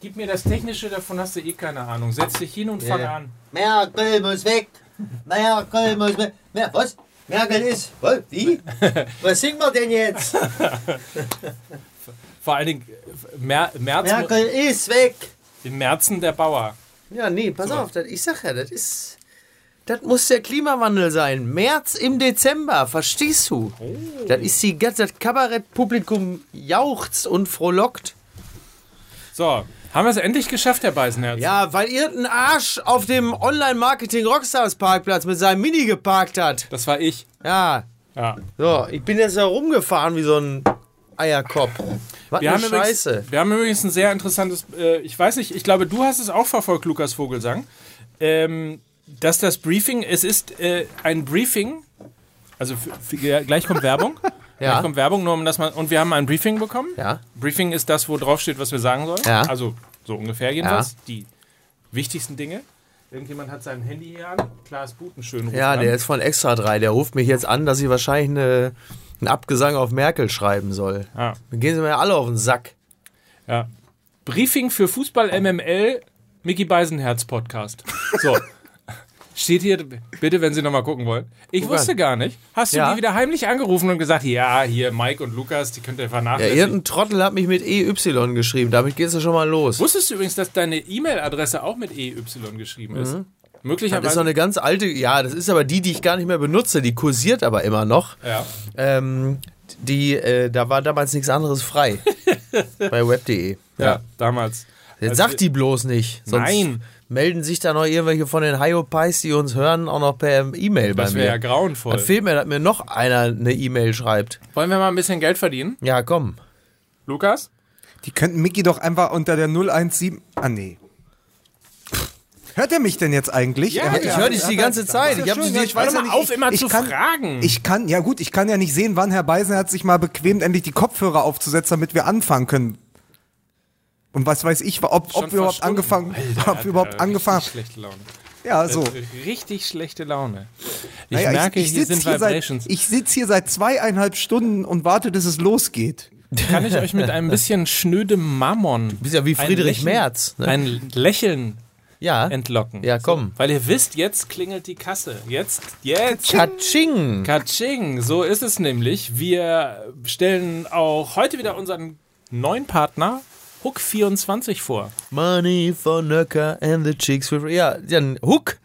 Gib mir das Technische, davon hast du eh keine Ahnung. Setz dich hin und fang Ja. an. Merkel muss weg. Merkel muss weg. Mer was? Merkel ist. Was? Wie? Was singen wir denn jetzt? Vor allen Dingen Mer März, Merkel ist weg. im Märzen der Bauer. Ja, nee, pass So. auf, das, ich sag ja, das ist. Das muss der Klimawandel sein. März im Dezember, verstehst du? Das ist die ganze das Kabarettpublikum jauchzt und frohlockt. So, haben wir es endlich geschafft, Herr Beisenherz? Ja, weil irgendein Arsch auf dem Online-Marketing Rockstars Parkplatz mit seinem Mini geparkt hat. Das war ich. Ja, Ja. so, ich bin jetzt da rumgefahren wie so ein Eierkopf. Was Wir eine haben, Scheiße. übrigens, wir haben übrigens ein sehr interessantes, äh, ich weiß nicht, ich glaube, du hast es auch verfolgt, Lukas Vogelsang, ähm, dass das Briefing, es ist äh, ein Briefing, also für, für, gleich kommt Werbung, Ja. gleich kommt Werbung, nur um das mal, und wir haben ein Briefing bekommen. Ja. Briefing ist das, wo drauf steht, was wir sagen sollen. Ja. Also so ungefähr jedenfalls, die wichtigsten Dinge. Irgendjemand hat sein Handy hier an, Klaas Butenschön ruft Ja, an. der ist von Extra 3. Der ruft mich jetzt an, dass ich wahrscheinlich eine, einen Abgesang auf Merkel schreiben soll. Ja. Dann gehen sie mir alle auf den Sack. Ja. Briefing für Fußball MML, Mickey Beisenherz Podcast. So. Steht hier, bitte, wenn Sie nochmal gucken wollen. Ich Guck wusste an. gar nicht. Hast du Ja. die wieder heimlich angerufen und gesagt, ja, hier Mike und Lukas, die könnt ihr Ja, vernachlässigen. irgendein Trottel hat mich mit EY geschrieben. Damit geht's ja schon mal los. Wusstest du übrigens, dass deine E-Mail-Adresse auch mit EY geschrieben ist? Das Möglicherweise. ist so eine ganz alte, ja, das ist aber die, die ich gar nicht mehr benutze. Die kursiert aber immer noch. ja. Ähm, die, äh, da war damals nichts anderes frei. bei web.de. ja, damals. Jetzt Also- sagt die bloß nicht. Sonst Nein. Melden sich da noch irgendwelche von den Hyopies, die uns hören, auch noch per E-Mail bei Das wäre ja mir. grauenvoll. Dann fehlt mir, dass mir noch einer eine E-Mail schreibt. Wollen wir mal ein bisschen Geld verdienen? Ja, komm. Lukas? Die könnten Mickey doch einfach unter der 017. Ah, nee. Hört er mich denn jetzt eigentlich? Ja, Ich ja, höre dich die ganze Zeit. ja Ich habe ich weiß mal nicht, auf, immer ich zu kann, fragen. Ich kann, ja gut, ich kann ja nicht sehen, wann Herr Beisen hat sich mal bequemt, endlich die Kopfhörer aufzusetzen, damit wir anfangen können. Und was weiß ich, ob, ob wir überhaupt angefangen, Alter, ob wir überhaupt Alter, angefangen schlechte Laune. Ja, so. Richtig schlechte Laune. Ich Naja, merke, ich, ich hier sitz sind hier Vibrations. Seit, ich sitze hier seit zweieinhalb Stunden und warte, bis es losgeht. Kann ich euch mit einem bisschen schnödem Mammon. Du bist ja wie Friedrich Merz, ne? Ein Lächeln Ja. entlocken. Ja, komm. So, weil ihr wisst, jetzt klingelt die Kasse. Jetzt, jetzt. Katsching. Katsching. So ist es nämlich. Wir stellen auch heute wieder unseren neuen Partner Hook24 vor. Money for Nöcker and the Chicks with... Ja, Hook.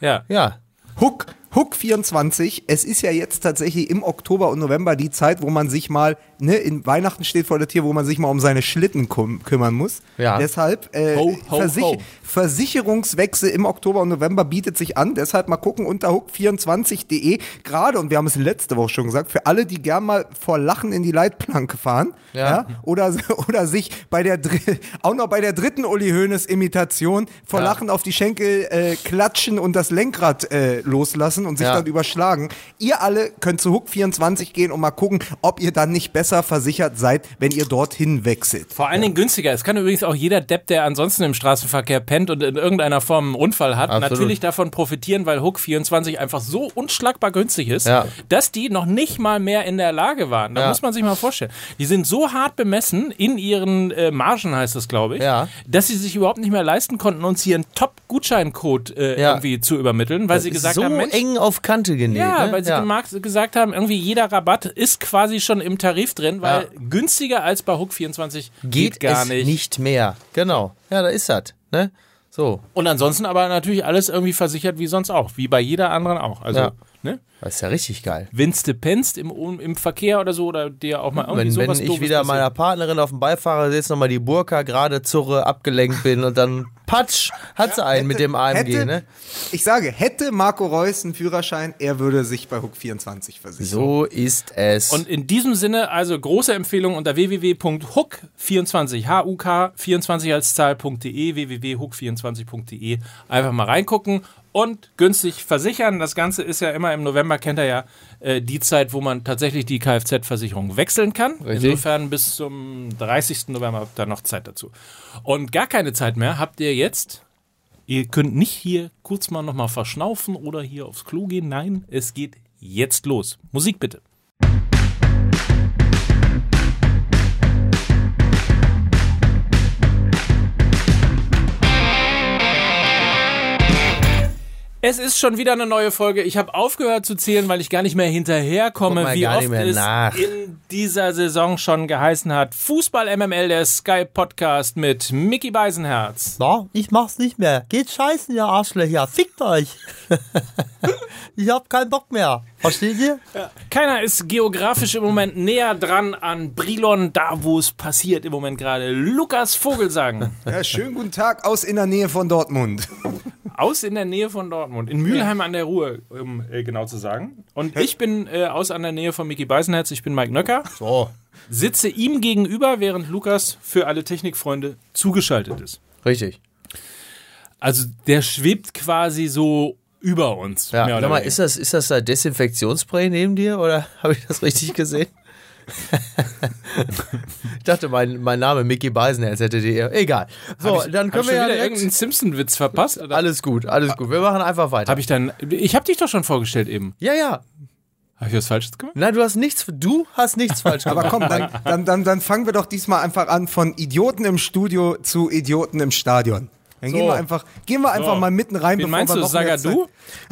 Ja. Ja. Hook, Hook 24. Es ist ja jetzt tatsächlich im Oktober und November die Zeit, wo man sich mal, ne, in Weihnachten steht vor der Tür, wo man sich mal um seine Schlitten kum kümmern muss. Ja. Deshalb, äh, Ho, ho, Versich ho. Versicherungswechsel im Oktober und November bietet sich an. Deshalb mal gucken unter hook24.de. Gerade, und wir haben es letzte Woche schon gesagt, für alle, die gern mal vor Lachen in die Leitplanke fahren. Ja. oder, oder sich bei der, auch noch bei der dritten Uli Hoeneß Imitation vor Ja. Lachen auf die Schenkel äh, klatschen und das Lenkrad äh, loslassen und sich Ja. dann überschlagen. Ihr alle könnt zu Hook24 gehen und mal gucken, ob ihr dann nicht besser versichert seid, wenn ihr dorthin wechselt. Vor allen Dingen günstiger. Es kann übrigens auch jeder Depp, der ansonsten im Straßenverkehr pennt und in irgendeiner Form einen Unfall hat, Absolut. natürlich davon profitieren, weil Hook24 einfach so unschlagbar günstig ist, Ja. dass die noch nicht mal mehr in der Lage waren. Da Ja. muss man sich mal vorstellen. Die sind so hart bemessen in ihren äh, Margen, heißt das, glaube ich, Ja. dass sie sich überhaupt nicht mehr leisten konnten, uns hier einen Top-Gutscheincode äh, Ja. irgendwie zu übermitteln, weil sie gesagt so haben, Mensch, eng auf Kante genäht. ja, ne? weil sie gesagt haben, irgendwie jeder Rabatt ist quasi schon im Tarif drin, weil Ja. günstiger als bei Hook24 geht, geht gar es nicht. nicht. mehr. Genau. Ja, da ist das. Ne? So. Und ansonsten aber natürlich alles irgendwie versichert wie sonst auch, wie bei jeder anderen auch. Also, Ja. ne? Das ist ja richtig geil. Wenn's du pennst im, im Verkehr oder so oder dir auch mal irgendwie Wenn, wenn sowas ich Doofes wieder passiert. meiner Partnerin auf dem Beifahrersitz nochmal die Burka gerade zurre, abgelenkt bin und dann patsch, hat sie einen mit dem AMG, hätte, ne? Ich sage, hätte Marco Reus einen Führerschein, er würde sich bei Hook24 versichern. So ist es. Und in diesem Sinne, also große Empfehlung unter www.hook24, H-U-K 24 als Zahl.de, www.hook24.de. Einfach mal reingucken und günstig versichern. Das Ganze ist ja immer im November, kennt ihr ja, äh, die Zeit, wo man tatsächlich die Kfz-Versicherung wechseln kann. Richtig. Insofern bis zum 30. November habt ihr noch Zeit dazu. Und gar keine Zeit mehr habt ihr jetzt. Ihr könnt nicht hier kurz mal nochmal verschnaufen oder hier aufs Klo gehen. Nein, es geht jetzt los. Musik bitte. Es ist schon wieder eine neue Folge. Ich habe aufgehört zu zählen, weil ich gar nicht mehr hinterherkomme, wie oft es nach. in dieser Saison schon geheißen hat. Fußball MML, der Sky Podcast mit Mickey Beisenherz. Na, ich mach's nicht mehr. Geht scheißen, ihr Arschlöcher. Fickt euch. ich hab keinen Bock mehr. Versteht ihr? Keiner ist geografisch im Moment näher dran an Brilon, da wo es passiert im Moment gerade. Lukas Vogelsang. Ja, schönen guten Tag aus in der Nähe von Dortmund. Aus in der Nähe von Dortmund, in Mülheim an der Ruhr, um äh, genau zu sagen. Und ich bin äh, aus an der Nähe von Mickey Beisenherz, ich bin Mike Nöcker. So. Sitze ihm gegenüber, während Lukas für alle Technikfreunde zugeschaltet ist. Richtig. Also der schwebt quasi so über uns. Ja, sag mal, ist das, ist das da Desinfektionsspray neben dir oder habe ich das richtig gesehen? ich dachte, mein, mein Name Mickey Beisenherz hätte dir. Egal. So, Hab ich, dann hab können wir ja wieder irgendeinen Simpson-Witz verpasst? Oder? Alles gut, alles gut. Wir machen einfach weiter. Habe ich dann. Ich habe dich doch schon vorgestellt eben. ja, ja. Habe ich was Falsches gemacht? Nein, du hast nichts, du hast nichts falsch gemacht. Aber komm, dann, dann, dann, dann fangen wir doch diesmal einfach an von Idioten im Studio zu Idioten im Stadion. Dann gehen So. wir einfach, gehen wir einfach So. mal mitten rein, Wen meinst du, Sagadu?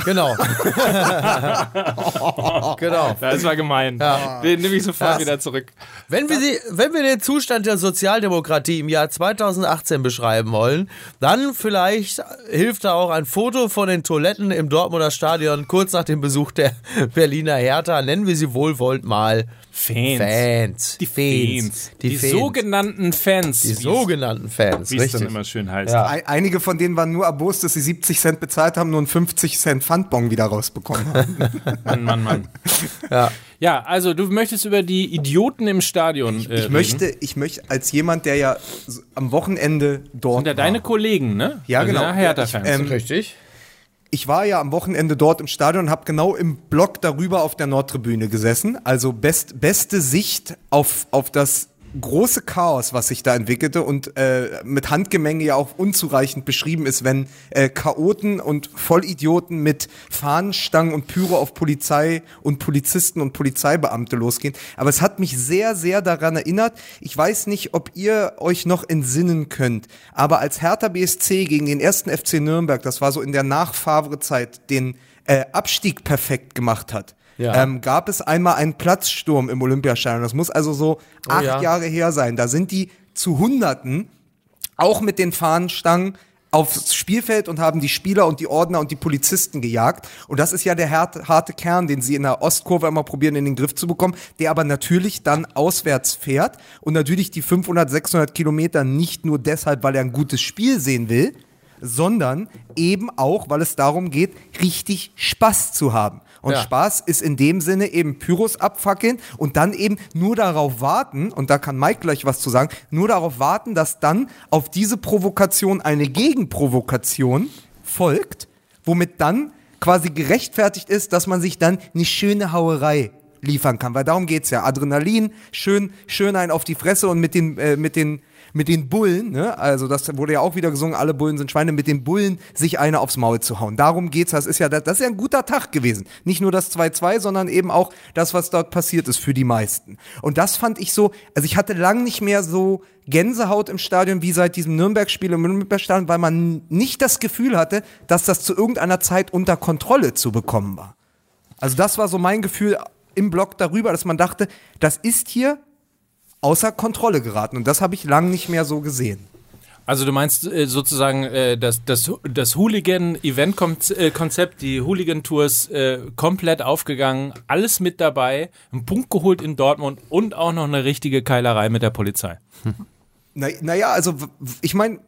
Genau. genau. Das war gemein. Den nehme ich sofort Ja. wieder zurück. Wenn wir, sie, wenn wir den Zustand der Sozialdemokratie im Jahr 2018 beschreiben wollen, dann vielleicht hilft da auch ein Foto von den Toiletten im Dortmunder Stadion kurz nach dem Besuch der Berliner Hertha. Nennen wir sie wohlwollend mal Fans. Fans. Die Fans. Die, Die, Fans. sogenannten Fans. Die sogenannten Fans. Wie es dann immer schön heißt. Ja. Ein, einige von denen waren nur erbost, dass sie 70 Cent bezahlt haben, nur einen 50 Cent Pfandbon wieder rausbekommen haben. Mann, Mann, Mann. Ja. Ja, also du möchtest über die Idioten im Stadion äh, Ich möchte, ich möchte als jemand, der ja am Wochenende dort Sind ja war. deine Kollegen, ne? Ja, also genau. Ja, Hertha-Fans. Ich, ähm, Richtig. Ich war ja am Wochenende dort im Stadion und habe genau im Block darüber auf der Nordtribüne gesessen. Also best, beste Sicht auf, auf das große Chaos, was sich da entwickelte und äh, mit Handgemenge ja auch unzureichend beschrieben ist, wenn äh, Chaoten und Vollidioten mit Fahnenstangen und Pyro auf Polizei und Polizisten und Polizeibeamte losgehen. Aber es hat mich sehr, sehr daran erinnert. Ich weiß nicht, ob ihr euch noch entsinnen könnt, aber als Hertha BSC gegen den ersten FC Nürnberg, das war so in der Nach-Favre-Zeit, den äh, Abstieg perfekt gemacht hat. Ja. Ähm, gab es einmal einen Platzsturm im Olympiastadion. Das muss also so acht ja. Jahre her sein. Da sind die zu Hunderten, auch mit den Fahnenstangen, aufs Spielfeld und haben die Spieler und die Ordner und die Polizisten gejagt. Und das ist ja der harte, harte Kern, den sie in der Ostkurve immer probieren, in den Griff zu bekommen, der aber natürlich dann auswärts fährt und natürlich die 500, 600 Kilometer nicht nur deshalb, weil er ein gutes Spiel sehen will, sondern eben auch, weil es darum geht, richtig Spaß zu haben. Und Ja. Spaß ist in dem Sinne eben Pyros abfackeln und dann eben nur darauf warten, und da kann Mike gleich was zu sagen, nur darauf warten, dass dann auf diese Provokation eine Gegenprovokation folgt, womit dann quasi gerechtfertigt ist, dass man sich dann eine schöne Hauerei liefern kann. Weil darum geht's ja. Adrenalin, schön, schön ein auf die Fresse und mit den, äh, mit den, mit den Bullen, ne? also das wurde ja auch wieder gesungen, alle Bullen sind Schweine, mit den Bullen sich eine aufs Maul zu hauen. Darum geht's. Das ist ja, das ist ja ein guter Tag gewesen. Nicht nur das 2-2, sondern eben auch das, was dort passiert ist für die meisten. Und das fand ich so, also ich hatte lang nicht mehr so Gänsehaut im Stadion wie seit diesem Nürnberg-Spiel im Nürnberg-Stadion, weil man nicht das Gefühl hatte, dass das zu irgendeiner Zeit unter Kontrolle zu bekommen war. Also das war so mein Gefühl im Blog darüber, dass man dachte, das ist hier außer Kontrolle geraten. Und das habe ich lang nicht mehr so gesehen. Also du meinst äh, sozusagen äh, das, das, das Hooligan-Event-Konzept, die Hooligan-Tours äh, komplett aufgegangen, alles mit dabei, einen Punkt geholt in Dortmund und auch noch eine richtige Keilerei mit der Polizei. Na, naja, also ich meine,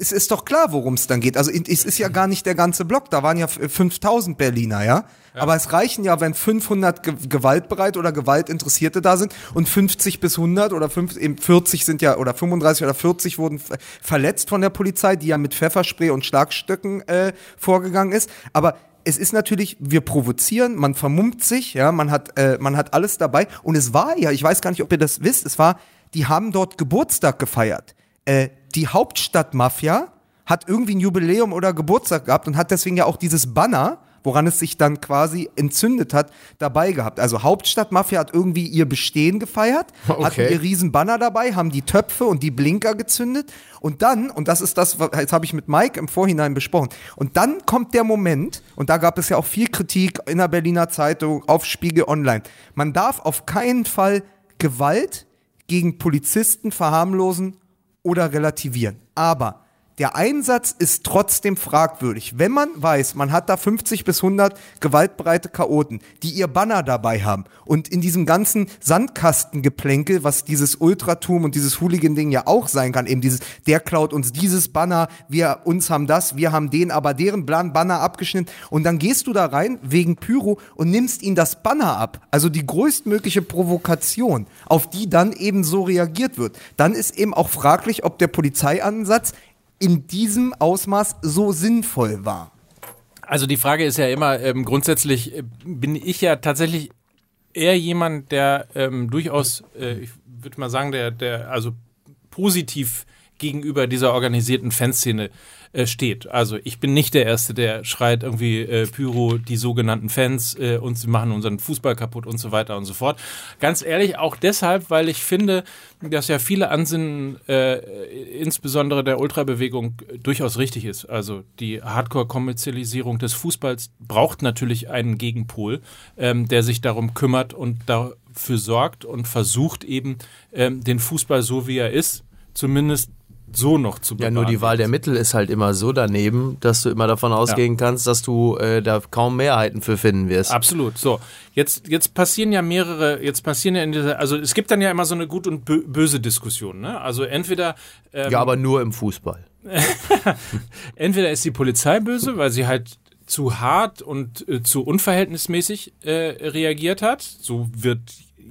es ist doch klar, worum es dann geht. Also es ist ja gar nicht der ganze Block, da waren ja f- 5000 Berliner, ja? Aber es reichen ja, wenn 500 ge gewaltbereit oder Gewaltinteressierte da sind und 50 bis 100 oder 5, eben 40 sind ja, oder 35 oder 40 wurden verletzt von der Polizei, die ja mit Pfefferspray und Schlagstöcken äh, vorgegangen ist. Aber es ist natürlich, wir provozieren, man vermummt sich, ja, man hat, äh, man hat alles dabei. Und es war ja, ich weiß gar nicht, ob ihr das wisst, es war, die haben dort Geburtstag gefeiert. Äh, die Hauptstadtmafia hat irgendwie ein Jubiläum oder Geburtstag gehabt und hat deswegen ja auch dieses Banner woran es sich dann quasi entzündet hat, dabei gehabt. Also Hauptstadtmafia hat irgendwie ihr Bestehen gefeiert, hatten Okay. ihr riesen Banner dabei, haben die Töpfe und die Blinker gezündet und dann, und das ist das, was das habe ich mit Mike im Vorhinein besprochen, und dann kommt der Moment, und da gab es ja auch viel Kritik in der Berliner Zeitung, auf Spiegel Online, man darf auf keinen Fall Gewalt gegen Polizisten verharmlosen oder relativieren. Aber der Einsatz ist trotzdem fragwürdig. Wenn man weiß, man hat da 50 bis 100 gewaltbereite Chaoten, die ihr Banner dabei haben und in diesem ganzen Sandkastengeplänkel, was dieses Ultratum und dieses Hooligan-Ding ja auch sein kann, eben dieses, der klaut uns dieses Banner, wir uns haben das, wir haben den, aber deren Banner abgeschnitten und dann gehst du da rein wegen Pyro und nimmst ihnen das Banner ab. Also die größtmögliche Provokation, auf die dann eben so reagiert wird. Dann ist eben auch fraglich, ob der Polizeiansatz in diesem Ausmaß so sinnvoll war. Also die Frage ist ja immer, ähm, grundsätzlich äh, bin ich ja tatsächlich eher jemand, der ähm, durchaus, äh, ich würde mal sagen, der, der also positiv gegenüber dieser organisierten Fanszene äh, steht. Also ich bin nicht der Erste, der schreit irgendwie äh, Pyro, die sogenannten Fans äh, und sie machen unseren Fußball kaputt und so weiter und so fort. Ganz ehrlich, auch deshalb, weil ich finde, dass ja viele Ansinnen, äh, insbesondere der Ultrabewegung, durchaus richtig ist. Also die Hardcore-Kommerzialisierung des Fußballs braucht natürlich einen Gegenpol, ähm, der sich darum kümmert und dafür sorgt und versucht eben ähm, den Fußball so wie er ist, zumindest so noch zu Ja, bewahren. nur die Wahl der Mittel ist halt immer so daneben, dass du immer davon ausgehen kannst, dass du äh, da kaum Mehrheiten für finden wirst. Absolut. So, jetzt, jetzt passieren ja mehrere, jetzt passieren ja in dieser, also es gibt dann ja immer so eine gut und bö böse Diskussion, ne? Also entweder, ähm, Ja, aber nur im Fußball. entweder ist die Polizei böse, weil sie halt zu hart und äh, zu unverhältnismäßig äh, reagiert hat. So wird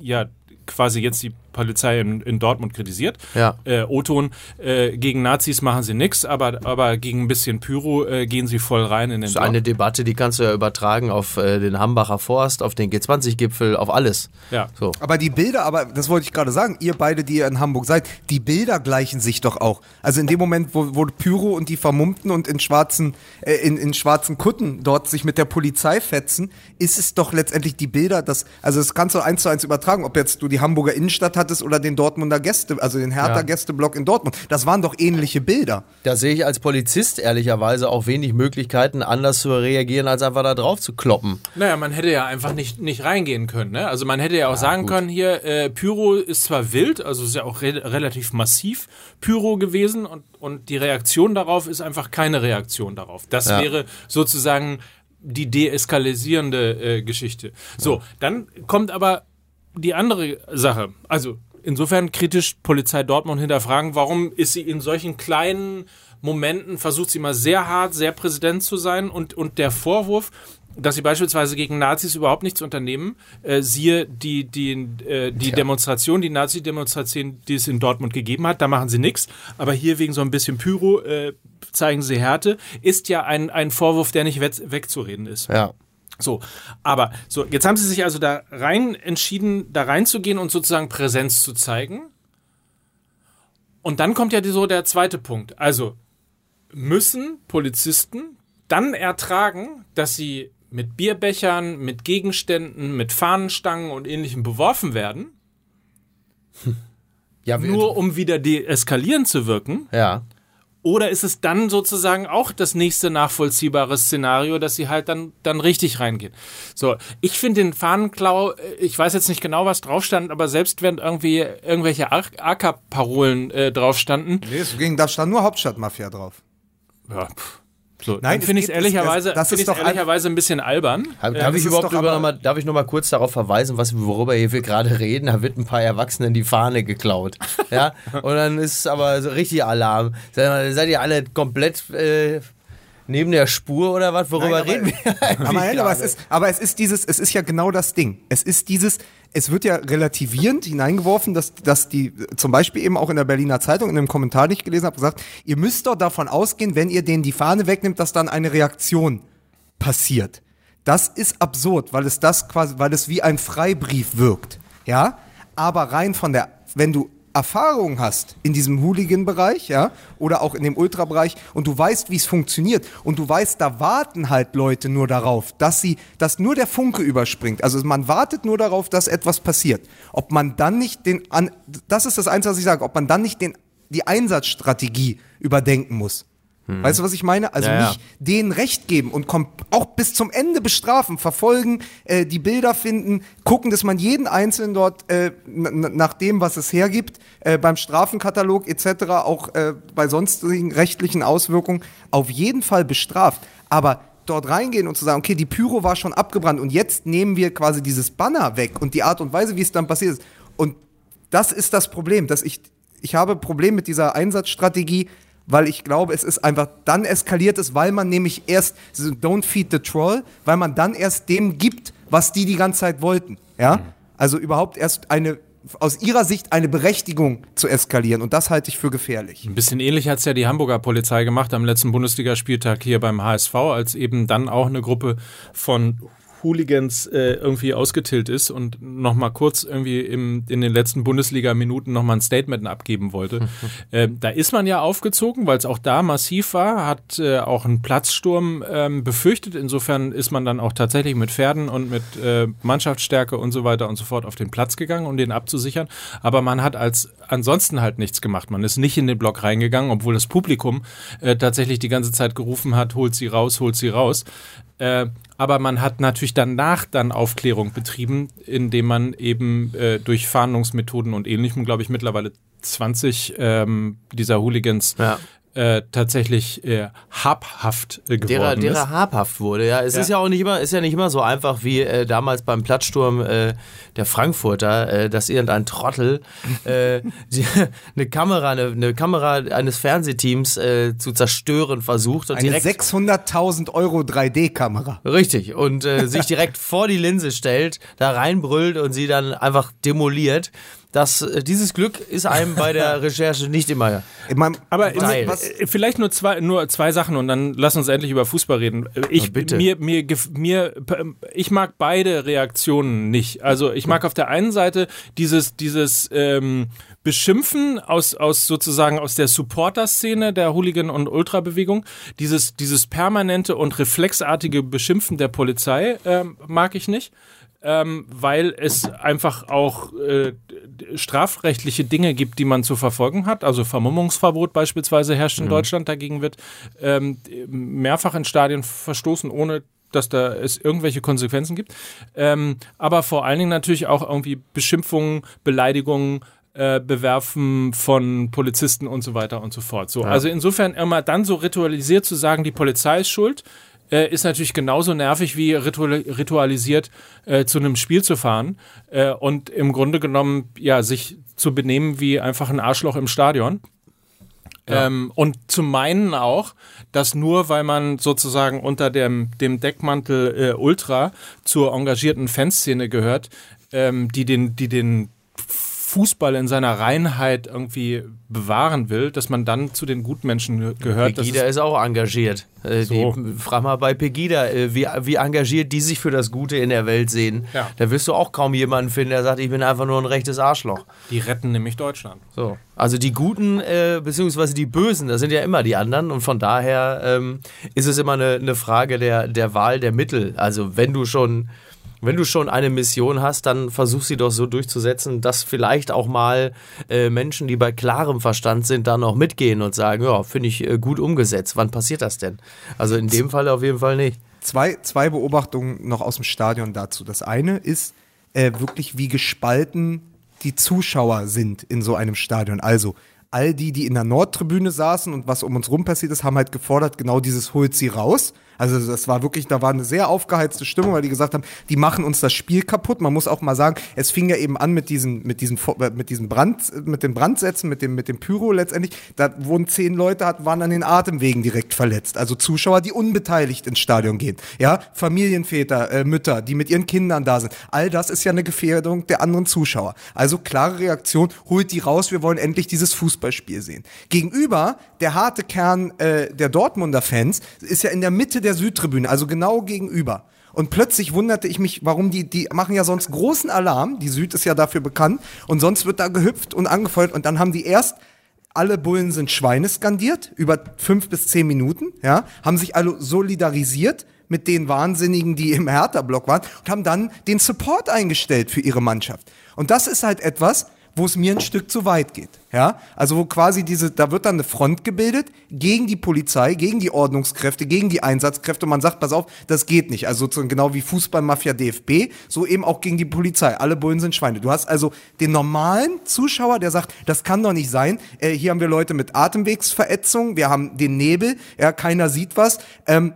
ja quasi jetzt die Polizei in, in Dortmund kritisiert. Ja. Äh, O-Ton, äh, gegen Nazis machen sie nix, aber, aber gegen ein bisschen Pyro äh, gehen sie voll rein in den Das ist eine Debatte, die kannst du ja übertragen auf äh, den Hambacher Forst, auf den G20-Gipfel, auf alles. Ja. So. Aber die Bilder, aber das wollte ich gerade sagen, ihr beide, die ihr in Hamburg seid, die Bilder gleichen sich doch auch. Also in dem Moment, wo, wo Pyro und die Vermummten und in schwarzen, äh, in, in schwarzen Kutten dort sich mit der Polizei fetzen, ist es doch letztendlich die Bilder, das, also das kannst du eins zu eins übertragen, ob jetzt du die Hamburger Innenstadt hattest oder den Dortmunder Gäste, also den Hertha Ja. Gästeblock in Dortmund. Das waren doch ähnliche Bilder. Da sehe ich als Polizist ehrlicherweise auch wenig Möglichkeiten, anders zu reagieren, als einfach da drauf zu kloppen. Naja, man hätte ja einfach nicht, nicht reingehen können. Ne? Also man hätte ja auch sagen können, hier, äh, Pyro ist zwar wild, also ist ja auch re relativ massiv Pyro gewesen und, und die Reaktion darauf ist einfach keine Reaktion darauf. Das Ja. wäre sozusagen die deeskalierende äh, Geschichte. So, dann kommt aber die andere Sache. Also insofern kritisch Polizei Dortmund hinterfragen, warum ist sie in solchen kleinen Momenten, versucht sie immer sehr hart, sehr präsident zu sein und, und der Vorwurf, dass sie beispielsweise gegen Nazis überhaupt nichts unternehmen, äh, siehe die, die, äh, die Demonstration, die Nazi-Demonstration, die es in Dortmund gegeben hat, da machen sie nichts, aber hier wegen so ein bisschen Pyro äh, zeigen sie Härte, ist ja ein, ein Vorwurf, der nicht we- wegzureden ist. Ja. So, aber so, jetzt haben sie sich also da rein entschieden, da reinzugehen und sozusagen Präsenz zu zeigen. Und dann kommt ja so der zweite Punkt. Also müssen Polizisten dann ertragen, dass sie mit Bierbechern, mit Gegenständen, mit Fahnenstangen und ähnlichem beworfen werden, Ja, nur um wieder deeskalierend zu wirken? ja. Oder ist es dann sozusagen auch das nächste nachvollziehbare Szenario, dass sie halt dann, dann richtig reingehen? So, ich finde den Fahnenklau, äh, ich weiß jetzt nicht genau, was drauf stand, aber selbst wenn irgendwie irgendwelche AK-Parolen äh, drauf standen, Nee, es ging, da stand nur Hauptstadtmafia drauf. ja, pff, so, Nein, finde ich ehrlicherweise, das find ist doch ein- ehrlicherweise ein bisschen albern. Darf das ich überhaupt über noch mal, darf ich noch mal kurz darauf verweisen, was, worüber hier wir gerade reden? Da wird ein paar Erwachsenen die Fahne geklaut. Ja? Und dann ist aber so richtig Alarm. Seid, seid ihr alle komplett äh, neben der Spur oder was? Worüber Nein, aber- reden wir? eigentlich Aber, aber, es ist, aber es ist dieses, es ist ja genau das Ding. Es ist dieses, es wird ja relativierend hineingeworfen, dass, dass die, zum Beispiel eben auch in der Berliner Zeitung, in einem Kommentar, den ich gelesen habe, gesagt, ihr müsst doch davon ausgehen, wenn ihr denen die Fahne wegnimmt, dass dann eine Reaktion passiert. Das ist absurd, weil es das quasi, weil es wie ein Freibrief wirkt. Ja? Aber rein von der, wenn du Erfahrung hast in diesem Hooligan-Bereich, ja, oder auch in dem Ultra-Bereich und du weißt, wie es funktioniert und du weißt, da warten halt Leute nur darauf, dass sie, dass nur der Funke überspringt. Also man wartet nur darauf, dass etwas passiert. Ob man dann nicht den, an, das ist das Einzige, was ich sage, ob man dann nicht den, die Einsatzstrategie überdenken muss. Weißt du, was ich meine? Also Ja, nicht denen Recht geben und auch bis zum Ende bestrafen, verfolgen, äh, die Bilder finden, gucken, dass man jeden Einzelnen dort äh, nach dem, was es hergibt, äh, beim Strafenkatalog etc., auch äh, bei sonstigen rechtlichen Auswirkungen, auf jeden Fall bestraft. Aber dort reingehen und zu sagen, okay, die Pyro war schon abgebrannt und jetzt nehmen wir quasi dieses Banner weg und die Art und Weise, wie es dann passiert ist. Und das ist das Problem, dass ich, ich habe ein Problem mit dieser Einsatzstrategie, weil ich glaube, es ist einfach dann eskaliert ist, weil man nämlich erst, don't feed the troll, weil man dann erst dem gibt, was die die ganze Zeit wollten. Ja? Also überhaupt erst eine, aus ihrer Sicht eine Berechtigung zu eskalieren und das halte ich für gefährlich. Ein bisschen ähnlich hat es ja die Hamburger Polizei gemacht am letzten Bundesligaspieltag hier beim HSV, als eben dann auch eine Gruppe von Hooligans äh, irgendwie ausgetillt ist und nochmal kurz irgendwie im, in den letzten Bundesliga-Minuten nochmal ein Statement abgeben wollte. äh, da ist man ja aufgezogen, weil es auch da massiv war, hat äh, auch einen Platzsturm ähm, befürchtet. Insofern ist man dann auch tatsächlich mit Pferden und mit äh, Mannschaftsstärke und so weiter und so fort auf den Platz gegangen, um den abzusichern. Aber man hat als ansonsten halt nichts gemacht. Man ist nicht in den Block reingegangen, obwohl das Publikum äh, tatsächlich die ganze Zeit gerufen hat, holt sie raus, holt sie raus. Äh, aber man hat natürlich danach dann Aufklärung betrieben, indem man eben äh, durch Fahndungsmethoden und ähnlichem, glaube ich, mittlerweile 20 ähm, dieser Hooligans Ja. Äh, tatsächlich äh, habhaft äh, geworden derer, ist. derer habhaft wurde. Ja, es ist ja auch nicht immer, ist ja nicht immer so einfach wie äh, damals beim Plattsturm äh, der Frankfurter, äh, dass irgendein Trottel äh, die, eine Kamera, eine, eine Kamera eines Fernsehteams äh, zu zerstören versucht und Eine direkt 600.000 Euro 3D-Kamera. Richtig. Und äh, sich direkt vor die Linse stellt, da reinbrüllt und sie dann einfach demoliert. Das, äh, dieses Glück ist einem bei der Recherche nicht immer. Ich mein, Aber Geil. was, äh, vielleicht nur zwei, nur zwei Sachen und dann lass uns endlich über Fußball reden. Äh, Ich, Na, bitte. Mir, mir, mir, ich mag beide Reaktionen nicht. Also ich mag auf der einen Seite dieses, dieses ähm, Beschimpfen aus, aus sozusagen aus der Supporter-Szene der Hooligan- und Ultra-Bewegung. Dieses, dieses permanente und reflexartige Beschimpfen der Polizei ähm, mag ich nicht. Ähm, weil es einfach auch äh, strafrechtliche Dinge gibt, die man zu verfolgen hat. Also Vermummungsverbot beispielsweise herrscht in Deutschland. Dagegen wird ähm, mehrfach in Stadien verstoßen, ohne dass da es irgendwelche Konsequenzen gibt. Ähm, aber vor allen Dingen natürlich auch irgendwie Beschimpfungen, Beleidigungen, äh, Bewerfen von Polizisten und so weiter und so fort. So, Also insofern immer dann so ritualisiert zu sagen, die Polizei ist schuld, äh, ist natürlich genauso nervig wie ritual ritualisiert äh, zu einem Spiel zu fahren äh, und im Grunde genommen ja sich zu benehmen wie einfach ein Arschloch im Stadion. Ähm, und zu meinen auch, dass nur weil man sozusagen unter dem, dem Deckmantel äh, Ultra zur engagierten Fanszene gehört, ähm, die den, die den Fußball in seiner Reinheit irgendwie bewahren will, dass man dann zu den Gutmenschen ge- gehört. Pegida ist, ist auch engagiert. Äh, So. die, frag mal bei Pegida, äh, wie, wie engagiert die sich für das Gute in der Welt sehen. Ja. Da wirst du auch kaum jemanden finden, der sagt, ich bin einfach nur ein rechtes Arschloch. die retten nämlich Deutschland. So. Also die Guten äh, beziehungsweise die Bösen, das sind ja immer die anderen und von daher ähm, ist es immer eine, eine Frage der, der Wahl der Mittel. Also wenn du schon wenn du schon eine Mission hast, dann versuch sie doch so durchzusetzen, dass vielleicht auch mal äh, Menschen, die bei klarem Verstand sind, da noch mitgehen und sagen, ja, finde ich äh, gut umgesetzt. Wann passiert das denn? Also in dem Fall auf jeden Fall nicht. zwei, zwei Beobachtungen noch aus dem Stadion dazu. Das eine ist äh, wirklich, wie gespalten die Zuschauer sind in so einem Stadion. Also all die, die in der Nordtribüne saßen und was um uns rum passiert ist, haben halt gefordert, genau dieses holt sie raus. Also das war wirklich, da war eine sehr aufgeheizte Stimmung, weil die gesagt haben, die machen uns das Spiel kaputt. Man muss auch mal sagen, es fing ja eben an mit diesen, mit diesen, äh, mit diesen Brand, mit den Brandsätzen, mit dem, mit dem Pyro letztendlich. Da wurden zehn Leute, waren an den Atemwegen direkt verletzt. Also Zuschauer, die unbeteiligt ins Stadion gehen. Ja, Familienväter, äh, Mütter, die mit ihren Kindern da sind. All das ist ja eine Gefährdung der anderen Zuschauer. Also klare Reaktion, holt die raus, wir wollen endlich dieses Fußballspiel sehen. Gegenüber, der harte Kern äh, der Dortmunder Fans ist ja in der Mitte der Südtribüne, also genau gegenüber. Und plötzlich wunderte ich mich, warum die, die machen ja sonst großen Alarm. Die Süd ist ja dafür bekannt. Und sonst wird da gehüpft und angefeuert. Und dann haben die erst alle Bullen sind Schweine skandiert, über fünf bis zehn Minuten, ja, haben sich alle solidarisiert mit den Wahnsinnigen, die im Hertha-Block waren und haben dann den Support eingestellt für ihre Mannschaft. Und das ist halt etwas, wo es mir ein Stück zu weit geht. Ja, also wo quasi diese, da wird dann eine Front gebildet gegen die Polizei, gegen die Ordnungskräfte, gegen die Einsatzkräfte. Und man sagt, pass auf, das geht nicht. Also sozusagen genau wie Fußballmafia DFB, so eben auch gegen die Polizei. Alle Bullen sind Schweine. Du hast also den normalen Zuschauer, der sagt, das kann doch nicht sein. Äh, hier haben wir Leute mit Atemwegsverätzung, wir haben den Nebel, ja, keiner sieht was. Ähm,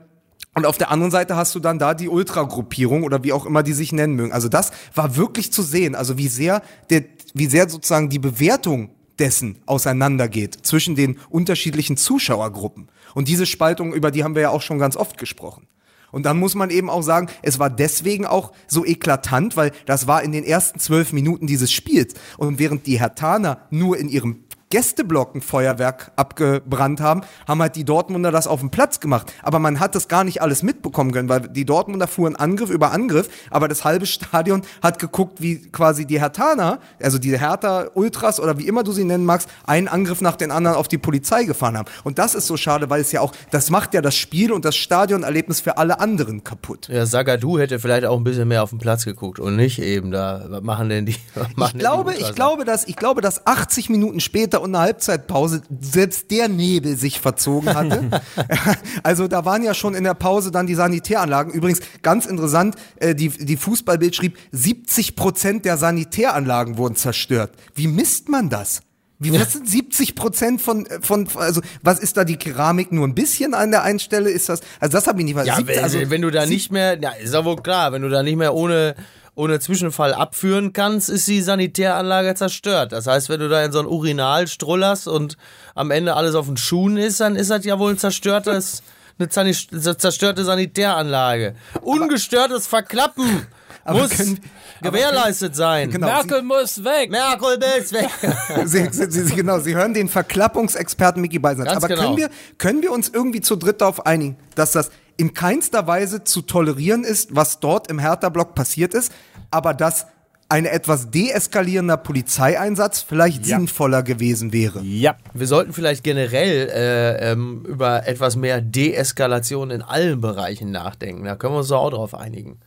und auf der anderen Seite hast du dann da die Ultragruppierung oder wie auch immer die sich nennen mögen. Also das war wirklich zu sehen, also wie sehr der, wie sehr sozusagen die Bewertung dessen auseinandergeht zwischen den unterschiedlichen Zuschauergruppen. Und diese Spaltung, über die haben wir ja auch schon ganz oft gesprochen. Und dann muss man eben auch sagen, es war deswegen auch so eklatant, weil das war in den ersten zwölf Minuten dieses Spiels. Und während die Hertaner nur in ihrem Gästeblock ein Feuerwerk abgebrannt haben, haben halt die Dortmunder das auf dem Platz gemacht. Aber man hat das gar nicht alles mitbekommen können, weil die Dortmunder fuhren Angriff über Angriff, aber das halbe Stadion hat geguckt, wie quasi die Hertaner, also die Hertha Ultras oder wie immer du sie nennen magst, einen Angriff nach den anderen auf die Polizei gefahren haben. Und das ist so schade, weil es ja auch, das macht ja das Spiel und das Stadionerlebnis für alle anderen kaputt. Ja, Sagadu hätte vielleicht auch ein bisschen mehr auf den Platz geguckt und nicht eben da, was machen denn die? machen Ich denn glaube, die ich glaube, dass, ich glaube, dass 80 Minuten später und eine Halbzeitpause selbst der Nebel sich verzogen hatte. also da waren ja schon in der Pause dann die Sanitäranlagen. Übrigens ganz interessant, äh, die, die Fußballbild schrieb, 70 Prozent der Sanitäranlagen wurden zerstört. Wie misst man das? Wie, was sind 70 Prozent von, von, also, was ist da die Keramik nur ein bisschen an der einen Stelle? Ist das, also das habe ich nicht Ja, Sieb- wenn, also, wenn du da nicht mehr, ja, ist ja wohl klar, wenn du da nicht mehr ohne, ohne Zwischenfall abführen kannst, ist die Sanitäranlage zerstört. Das heißt, wenn du da in so ein Urinal strullerst und am Ende alles auf den Schuhen ist, dann ist das ja wohl ein zerstörtes, eine zerstörte Sanitäranlage. Ungestörtes Verklappen Aber muss können- gewährleistet sein. Genau. Merkel muss weg. Merkel ist weg. Sie, Sie, Sie, genau, Sie hören den Verklappungsexperten Mickey Beisenherz. Ganz Aber genau. können, wir, können wir uns irgendwie zu dritt darauf einigen, dass das in keinster Weise zu tolerieren ist, was dort im Hertha-Block passiert ist, aber dass ein etwas deeskalierender Polizeieinsatz vielleicht Ja. sinnvoller gewesen wäre? Ja. Wir sollten vielleicht generell äh, ähm, über etwas mehr Deeskalation in allen Bereichen nachdenken. Da können wir uns doch auch drauf einigen.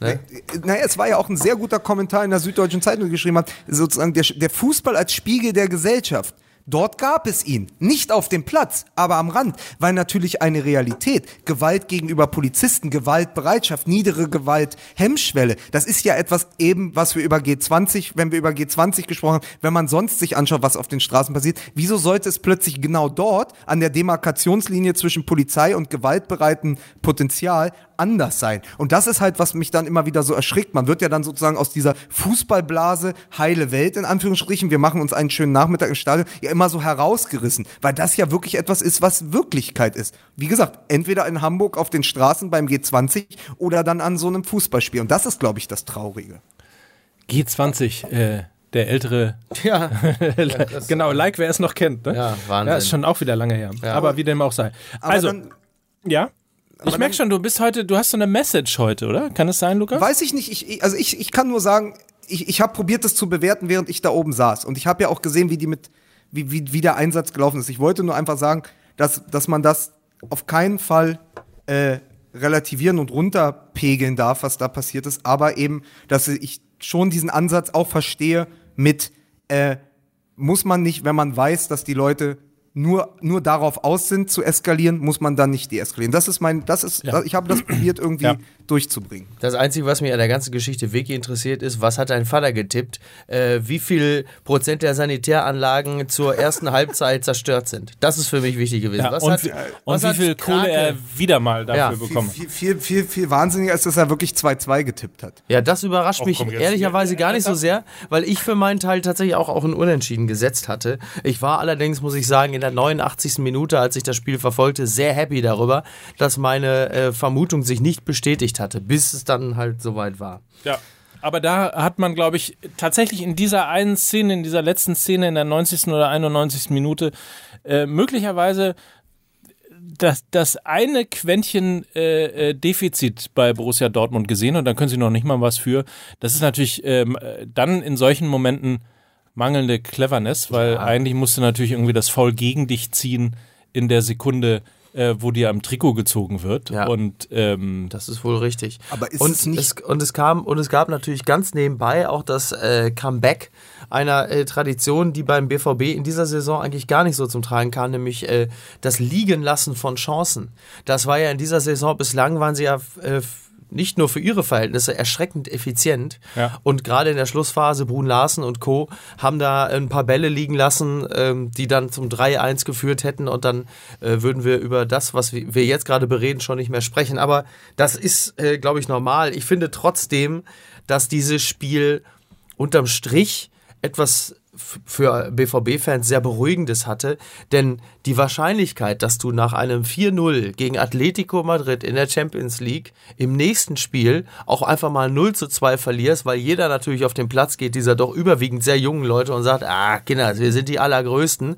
Ne? Naja, es war ja auch ein sehr guter Kommentar in der Süddeutschen Zeitung, geschrieben hat, sozusagen der, der Fußball als Spiegel der Gesellschaft. Dort gab es ihn. Nicht auf dem Platz, aber am Rand, weil natürlich eine Realität. Gewalt gegenüber Polizisten, Gewaltbereitschaft, niedere Gewalt, Hemmschwelle. Das ist ja etwas eben, was wir über G20, wenn wir über G20 gesprochen haben, wenn man sonst sich anschaut, was auf den Straßen passiert. Wieso sollte es plötzlich genau dort an der Demarkationslinie zwischen Polizei und gewaltbereiten Potenzial anders sein. Und das ist halt, was mich dann immer wieder so erschrickt. Man wird ja dann sozusagen aus dieser Fußballblase heile Welt in Anführungsstrichen, wir machen uns einen schönen Nachmittag im Stadion, ja immer so herausgerissen, weil das ja wirklich etwas ist, was Wirklichkeit ist. Wie gesagt, entweder in Hamburg auf den Straßen beim G20 oder dann an so einem Fußballspiel. Und das ist, glaube ich, das Traurige. G20, äh, der ältere, Ja. genau, like, wer es noch kennt. Ne? Ja, Wahnsinn. Ja, ist schon auch wieder lange her. Aber wie dem auch sei. Also, dann, ja. Ich merke schon, du bist heute, du hast so eine Message heute, oder? Kann es sein, Lukas? Weiß ich nicht, ich, ich- also ich, ich kann nur sagen, ich, ich habe probiert, das zu bewerten, während ich da oben saß. Und ich habe ja auch gesehen, wie die mit, wie, wie, wie der Einsatz gelaufen ist. Ich wollte nur einfach sagen, dass, dass man das auf keinen Fall äh, relativieren und runterpegeln darf, was da passiert ist, aber eben, dass ich schon diesen Ansatz auch verstehe mit, äh, muss man nicht, wenn man weiß, dass die Leute nur, nur darauf aus sind zu eskalieren, muss man dann nicht deeskalieren. Das ist mein, das ist, Ja. ich habe das probiert irgendwie Ja. durchzubringen. Das Einzige, was mich an der ganzen Geschichte wirklich interessiert, ist, was hat dein Vater getippt? Äh, wie viel Prozent der Sanitäranlagen zur ersten Halbzeit zerstört sind? Das ist für mich wichtig gewesen. Ja, was und hat, wie, was und wie hat viel Kohle Krake- er wieder mal dafür Ja. bekommen. Viel, viel, viel, viel wahnsinniger ist, dass er wirklich 2-2 getippt hat. Ja, das überrascht mich komm, jetzt- ehrlicherweise gar nicht so sehr, weil ich für meinen Teil tatsächlich auch, auch ein Unentschieden gesetzt hatte. Ich war allerdings, muss ich sagen, in der 89. Minute, als ich das Spiel verfolgte, sehr happy darüber, dass meine äh, Vermutung sich nicht bestätigt hatte, bis es dann halt soweit war. Ja. Aber da hat man, glaube ich, tatsächlich in dieser einen Szene, in dieser letzten Szene in der 90. oder 91. Minute, äh, möglicherweise das, das eine Quäntchen äh, äh, Defizit bei Borussia Dortmund gesehen und da können sie noch nicht mal was für. Das ist natürlich ähm, äh, dann in solchen Momenten mangelnde Cleverness, weil ja. eigentlich musst du natürlich irgendwie das Foul gegen dich ziehen in der Sekunde, äh, wo dir am Trikot gezogen wird. Ja. Und ähm, das ist wohl richtig. Aber ist und es nicht. Es, und es kam und es gab natürlich ganz nebenbei auch das äh, Comeback einer äh, Tradition, die beim BVB in dieser Saison eigentlich gar nicht so zum Tragen kam, nämlich äh, das Liegenlassen von Chancen. Das war ja in dieser Saison bislang waren sie ja äh, nicht nur für ihre Verhältnisse erschreckend effizient. Ja. Und gerade in der Schlussphase, Brun Larsen und Co. haben da ein paar Bälle liegen lassen, ähm, die dann zum 3-1 geführt hätten. Und dann äh, würden wir über das, was wir jetzt gerade bereden, schon nicht mehr sprechen. Aber das ist, äh, glaube ich, normal. Ich finde trotzdem, dass dieses Spiel unterm Strich etwas für BVB-Fans sehr Beruhigendes hatte, denn die Wahrscheinlichkeit, dass du nach einem 4-0 gegen Atletico Madrid in der Champions League im nächsten Spiel auch einfach mal 0 zu 2 verlierst, weil jeder natürlich auf den Platz geht, dieser doch überwiegend sehr jungen Leute und sagt, ah, Kinder, wir sind die Allergrößten,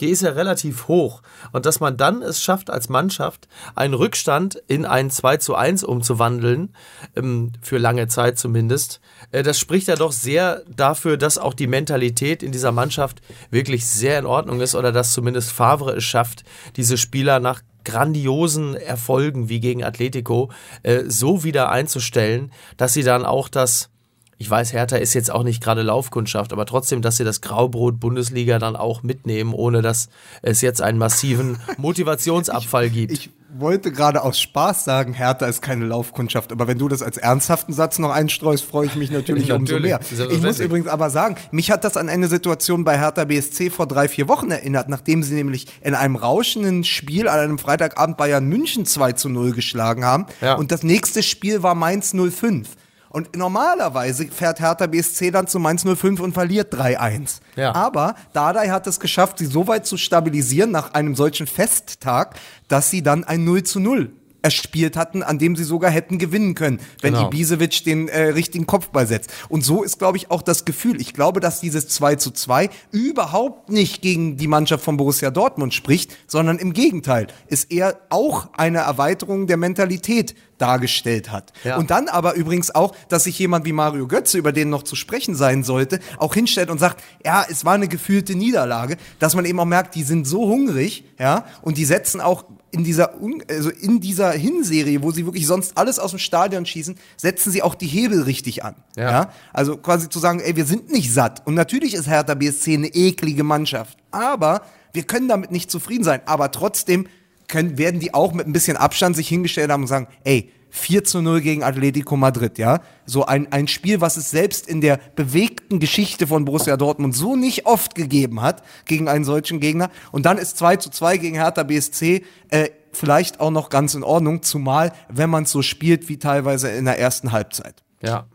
die ist ja relativ hoch. Und dass man dann es schafft, als Mannschaft einen Rückstand in ein 2 zu 1 umzuwandeln, ähm, für lange Zeit zumindest, äh, das spricht ja doch sehr dafür, dass auch die Mentalität in dieser Mannschaft wirklich sehr in Ordnung ist oder dass zumindest Favre es schafft, diese Spieler nach grandiosen Erfolgen wie gegen Atletico äh, so wieder einzustellen, dass sie dann auch das ich weiß, Hertha ist jetzt auch nicht gerade Laufkundschaft, aber trotzdem, dass sie das Graubrot Bundesliga dann auch mitnehmen, ohne dass es jetzt einen massiven Motivationsabfall gibt. Ich wollte gerade aus Spaß sagen, Hertha ist keine Laufkundschaft, aber wenn du das als ernsthaften Satz noch einstreust, freue ich mich natürlich, umso mehr. Ich muss übrigens aber sagen, mich hat das an eine Situation bei Hertha BSC vor drei, vier Wochen erinnert, nachdem sie nämlich in einem rauschenden Spiel an einem Freitagabend Bayern München 2 zu 0 geschlagen haben Ja. und das nächste Spiel war Mainz 05. Und normalerweise fährt Hertha BSC dann zu Mainz 05 und verliert 3-1. Ja. Aber Dardai hat es geschafft, sie so weit zu stabilisieren nach einem solchen Festtag, dass sie dann ein 0 zu 0 erspielt hatten, an dem sie sogar hätten gewinnen können, wenn Genau. Ibisevic den äh, richtigen Kopfball setzt. Und so ist, glaube ich, auch das Gefühl. Ich glaube, dass dieses 2 zu 2 überhaupt nicht gegen die Mannschaft von Borussia Dortmund spricht, sondern im Gegenteil, ist eher auch eine Erweiterung der Mentalität dargestellt hat. Ja. Und dann aber übrigens auch, dass sich jemand wie Mario Götze, über den noch zu sprechen sein sollte, auch hinstellt und sagt, ja, es war eine gefühlte Niederlage, dass man eben auch merkt, die sind so hungrig, ja, und die setzen auch in dieser, also in dieser Hinserie, wo sie wirklich sonst alles aus dem Stadion schießen, setzen sie auch die Hebel richtig an. Ja. Ja. Also quasi zu sagen, ey, wir sind nicht satt. Und natürlich ist Hertha BSC eine eklige Mannschaft. Aber wir können damit nicht zufrieden sein. Aber trotzdem können, werden die auch mit ein bisschen Abstand sich hingestellt haben und sagen, ey, 4 zu 0 gegen Atletico Madrid, ja. So ein, ein Spiel, was es selbst in der bewegten Geschichte von Borussia Dortmund so nicht oft gegeben hat, gegen einen solchen Gegner. Und dann ist 2 zu 2 gegen Hertha BSC äh, vielleicht auch noch ganz in Ordnung, zumal wenn man es so spielt wie teilweise in der ersten Halbzeit. Ja,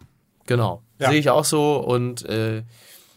genau. Ja. Sehe ich auch so und äh,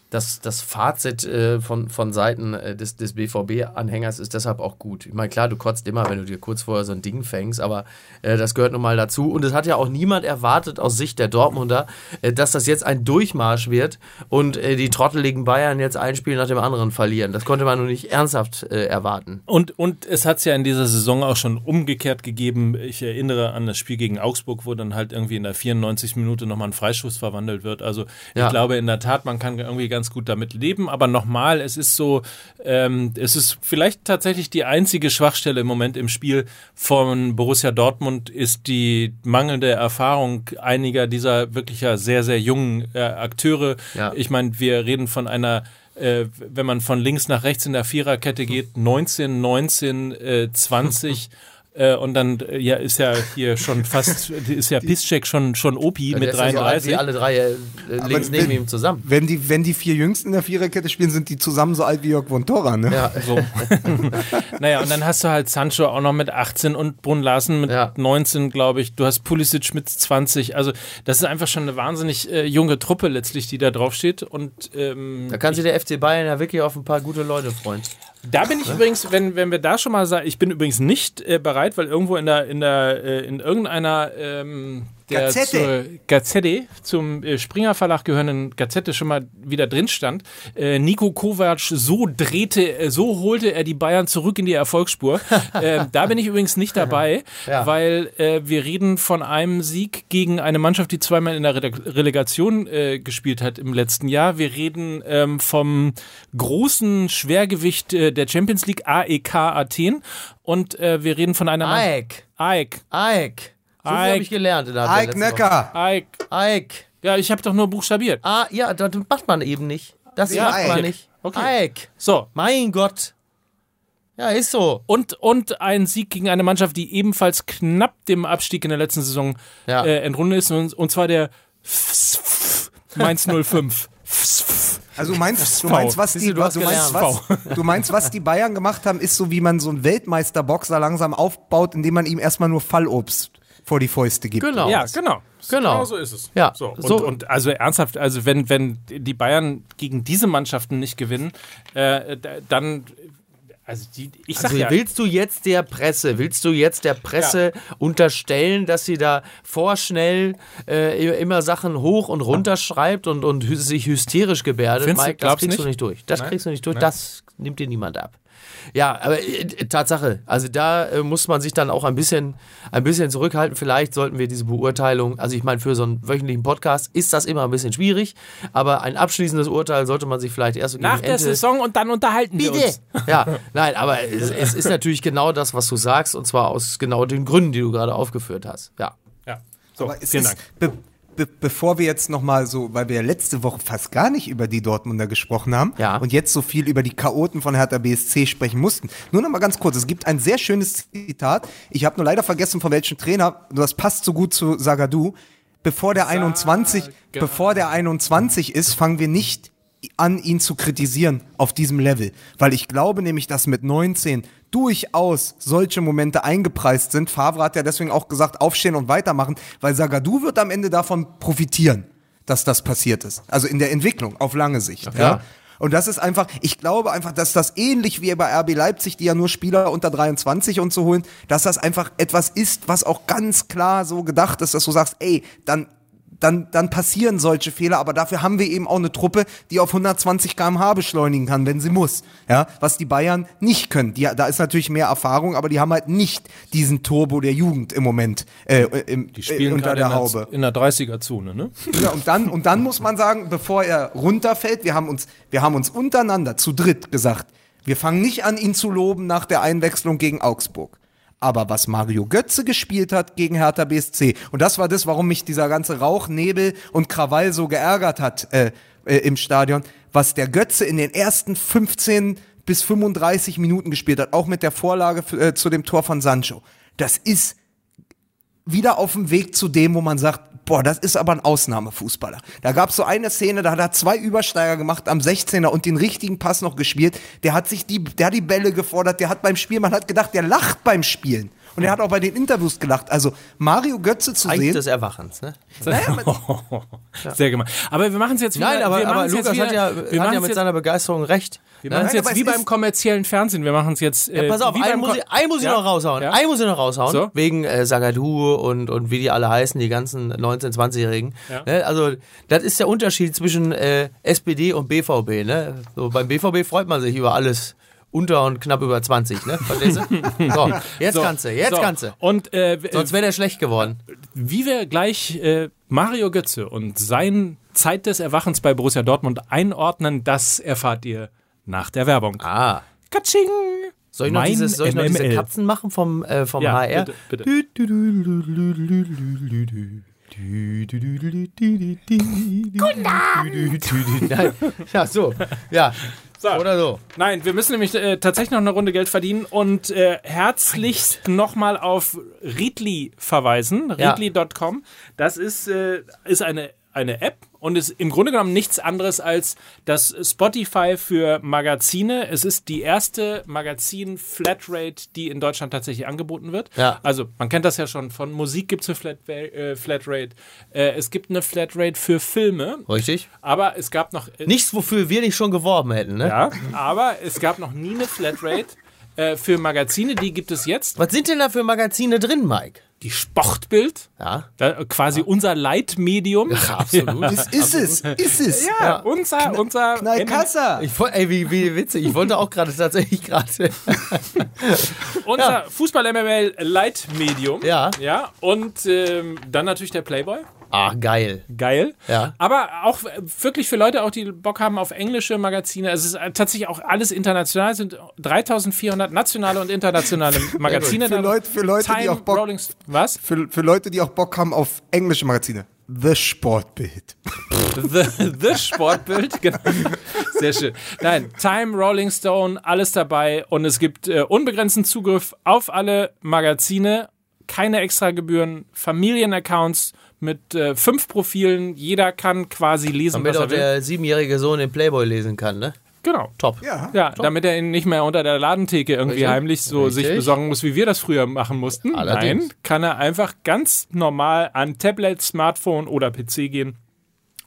das, das Fazit äh, von, von Seiten äh, des, des BVB-Anhängers ist deshalb auch gut. Ich meine, klar, du kotzt immer, wenn du dir kurz vorher so ein Ding fängst, aber äh, das gehört nun mal dazu. Und es hat ja auch niemand erwartet aus Sicht der Dortmunder, äh, dass das jetzt ein Durchmarsch wird und äh, die trotteligen Bayern jetzt ein Spiel nach dem anderen verlieren. Das konnte man nur nicht ernsthaft äh, erwarten. Und, und es hat es ja in dieser Saison auch schon umgekehrt gegeben. Ich erinnere an das Spiel gegen Augsburg, wo dann halt irgendwie in der 94. Minute nochmal ein Freischuss verwandelt wird. Also Ja. ich glaube in der Tat, man kann irgendwie ganz gut damit leben. Aber nochmal, es ist so, ähm, es ist vielleicht tatsächlich die einzige Schwachstelle im Moment im Spiel von Borussia Dortmund ist die mangelnde Erfahrung einiger dieser wirklich ja sehr, sehr jungen äh, Akteure. Ja. Ich meine, wir reden von einer äh, wenn man von links nach rechts in der Viererkette geht, 19, 19, äh, 20 äh, und dann äh, ja ist ja hier schon fast ist ja Piszczek schon schon Opi mit Der ist ja so alt 33. wie alle drei äh, links neben ihm zusammen. Wenn die, wenn die vier Jüngsten in der Viererkette spielen, sind die zusammen so alt wie Jörg von Torra, ne? Ja, So. naja, und dann hast du halt Sancho auch noch mit 18 und Brun Larsen mit Ja. 19, glaube ich. Du hast Pulisic mit 20. Also, das ist einfach schon eine wahnsinnig äh, junge Truppe letztlich, die da draufsteht. Und ähm, da kann sich der FC Bayern ja wirklich auf ein paar gute Leute freuen. Da bin ich übrigens, wenn, wenn wir da schon mal sagen, ich bin übrigens nicht äh, bereit, weil irgendwo in der, in der, äh, in irgendeiner ähm, der Gazette. zur Gazette, zum äh, Springer Verlag gehörenden Gazette schon mal wieder drin stand. Äh, Nico Kovac so drehte, äh, so holte er die Bayern zurück in die Erfolgsspur. äh, da bin ich übrigens nicht dabei, Ja. weil äh, wir reden von einem Sieg gegen eine Mannschaft, die zweimal in der Rele- Relegation äh, gespielt hat im letzten Jahr. Wir reden ähm, vom großen Schwergewicht der Champions League AEK Athen und wir reden von einer Mannschaft- Ike. AEK. Ike. So Ike. habe ich gelernt. Ike. AEK. Woche. Ike. Ja, ich habe doch nur buchstabiert. Ah, ja, das macht man eben nicht. Das Ja, macht man Ike. nicht. Okay. Ike. So, Mein Gott. Ja, ist so. und, und ein Sieg gegen eine Mannschaft, die ebenfalls knapp dem Abstieg in der letzten Saison Ja. äh, entrundet ist, und, und zwar der Mainz 05. Also du meinst, du meinst, was Siehst die, du, du hast du meinst, gelernt. was, du meinst, was die Bayern gemacht haben, ist so, wie man so einen Weltmeisterboxer langsam aufbaut, indem man ihm erstmal nur Fallobst vor die Fäuste gibt. Genau. Ja, genau. Genau. so ist es. Ja, So, und, so- und also ernsthaft, also wenn, wenn die Bayern gegen diese Mannschaften nicht gewinnen, äh, da- dann, also die, ich sag Also ja, willst du jetzt der Presse, willst du jetzt der Presse unterstellen, dass sie da vorschnell äh, immer Sachen hoch und runter schreibt und, und sich hysterisch gebärdet? Findest du- Mike, das glaubst kriegst nicht? du nicht durch. Das Nein? kriegst du nicht durch. Das nimmt dir niemand ab. Ja, aber äh, Tatsache, also da äh, muss man sich dann auch ein bisschen, ein bisschen zurückhalten. Vielleicht sollten wir diese Beurteilung, also ich meine, für so einen wöchentlichen Podcast ist das immer ein bisschen schwierig, aber ein abschließendes Urteil sollte man sich vielleicht erst nach der Ende- Saison und dann unterhalten wir uns. ja, nein, aber es, es ist natürlich genau das, was du sagst, und zwar aus genau den Gründen, die du gerade aufgeführt hast. Ja. Ja. So, Aber es vielen ist, Dank. Be be bevor wir jetzt nochmal so, weil wir ja letzte Woche fast gar nicht über die Dortmunder gesprochen haben Ja. und jetzt so viel über die Chaoten von Hertha BSC sprechen mussten. Nur nochmal ganz kurz, es gibt ein sehr schönes Zitat. Ich habe nur leider vergessen, von welchem Trainer, das passt so gut zu Sagadu. Bevor der 21, bevor der 21 ist, fangen wir nicht an, ihn zu kritisieren auf diesem Level. Weil ich glaube nämlich, dass mit 19 durchaus solche Momente eingepreist sind. Favre hat ja deswegen auch gesagt, aufstehen und weitermachen, weil Sagadu wird am Ende davon profitieren, dass das passiert ist. Also in der Entwicklung auf lange Sicht. Ja. Und das ist einfach, ich glaube einfach, dass das ähnlich wie bei RB Leipzig, die ja nur Spieler unter 23 und so holen, dass das einfach etwas ist, was auch ganz klar so gedacht ist, dass du sagst, ey, dann dann, dann passieren solche Fehler, aber dafür haben wir eben auch eine Truppe, die auf 120 km/h beschleunigen kann, wenn sie muss. Ja, was die Bayern nicht können. Die, da ist natürlich mehr Erfahrung, aber die haben halt nicht diesen Turbo der Jugend im Moment äh, im, Die spielen äh, unter der in Haube. in der 30er-Zone, ne? Ja, und dann, und dann muss man sagen, bevor er runterfällt, wir haben uns, wir haben uns untereinander zu dritt gesagt, wir fangen nicht an, ihn zu loben nach der Einwechslung gegen Augsburg. Aber was Mario Götze gespielt hat gegen Hertha BSC, und das war das, warum mich dieser ganze Rauch, Nebel und Krawall so geärgert hat äh, äh, im Stadion, was der Götze in den ersten 15 bis 35 Minuten gespielt hat, auch mit der Vorlage äh, zu dem Tor von Sancho. Das ist wieder auf dem Weg zu dem, wo man sagt, boah, das ist aber ein Ausnahmefußballer. Da gab es so eine Szene, da hat er zwei Übersteiger gemacht am 16er und den richtigen Pass noch gespielt. Der hat sich die, der hat die Bälle gefordert, der hat beim Spiel, man hat gedacht, der lacht beim Spielen. Und er hat auch bei den Interviews gelacht. Also Mario Götze zu Eigentlich sehen. des Erwachens, ne? Sehr gemein. Aber wir machen es jetzt wieder. Nein, aber, wir aber Lukas wieder, hat ja, wir hat ja mit jetzt, seiner Begeisterung recht. Wir machen es jetzt wie es beim kommerziellen Fernsehen. Wir machen es jetzt. Äh, Ja, pass auf, einen muss, ich, einen muss ich Ja? noch raushauen. Ja? Einen muss ich noch raushauen. So. Wegen äh, Sagadu und, und wie die alle heißen, die ganzen 19-, 20-Jährigen. Ja. Ne? Also, das ist der Unterschied zwischen äh, SPD und BVB. Ne? So, beim BVB freut man sich über alles unter und knapp über 20. Ne? Verstehst du? So, jetzt So, kannst du, jetzt so. kannst du. Und äh, Sonst wäre der schlecht geworden. wie wir gleich äh, Mario Götze und sein Zeit des Erwachens bei Borussia Dortmund einordnen, das erfahrt ihr nach der Werbung. Ah. Katsching! Soll ich noch, mein dieses, soll ich noch diese Katzen machen vom, äh, vom ja, HR? Bitte, bitte. Guten Abend. Nein. Ja, so. Ja. So. Oder so. Nein, wir müssen nämlich äh, tatsächlich noch eine Runde Geld verdienen und äh, herzlichst nochmal auf Readly verweisen, readly.com. Das ist, äh, ist eine, eine App und ist im Grunde genommen nichts anderes als das Spotify für Magazine. Es ist die erste Magazin-Flatrate, die in Deutschland tatsächlich angeboten wird. Ja. Also man kennt das ja schon, von Musik gibt es eine Flat, äh, Flatrate. Äh, es gibt eine Flatrate für Filme, Richtig. aber es gab noch... Nichts, wofür wir nicht schon geworben hätten, ne? Ja, aber es gab noch nie eine Flatrate äh, für Magazine, die gibt es jetzt. Was sind denn da für Magazine drin, Mike? Die Sportbild, Ja. da, quasi unser Leitmedium. Absolut. Das ist es, ist es. Ja, unser, unser Knallkassa. Ich, ey, wie, wie witzig. Ich wollte auch gerade tatsächlich gerade. unser Fußball-MML-Leitmedium. Ja. Ja, und ähm, dann natürlich der Playboy. Ah, geil. Geil. Ja. Aber auch wirklich für Leute, auch die Bock haben auf englische Magazine. Also es ist tatsächlich auch alles international. Es sind 3400 nationale und internationale Magazine. Für. Leute- für Leute, die Time, auch Bock- Rolling, was? Für, für Leute, die auch Bock haben auf englische Magazine. The Sportbild. The, the Sportbild, genau. Sehr schön. Nein, Time, Rolling Stone, alles dabei und es gibt äh, unbegrenzten Zugriff auf alle Magazine, keine Extragebühren, Familienaccounts mit äh, fünf Profilen. Jeder kann quasi lesen, Damit was auch er will. der siebenjährige Sohn den Playboy lesen kann, ne? Genau. Top. Ja. Ja, damit er ihn nicht mehr unter der Ladentheke irgendwie Richtig. heimlich so sich Richtig. besorgen muss, wie wir das früher machen mussten. Allerdings. Nein, kann er einfach ganz normal an Tablet, Smartphone oder PC gehen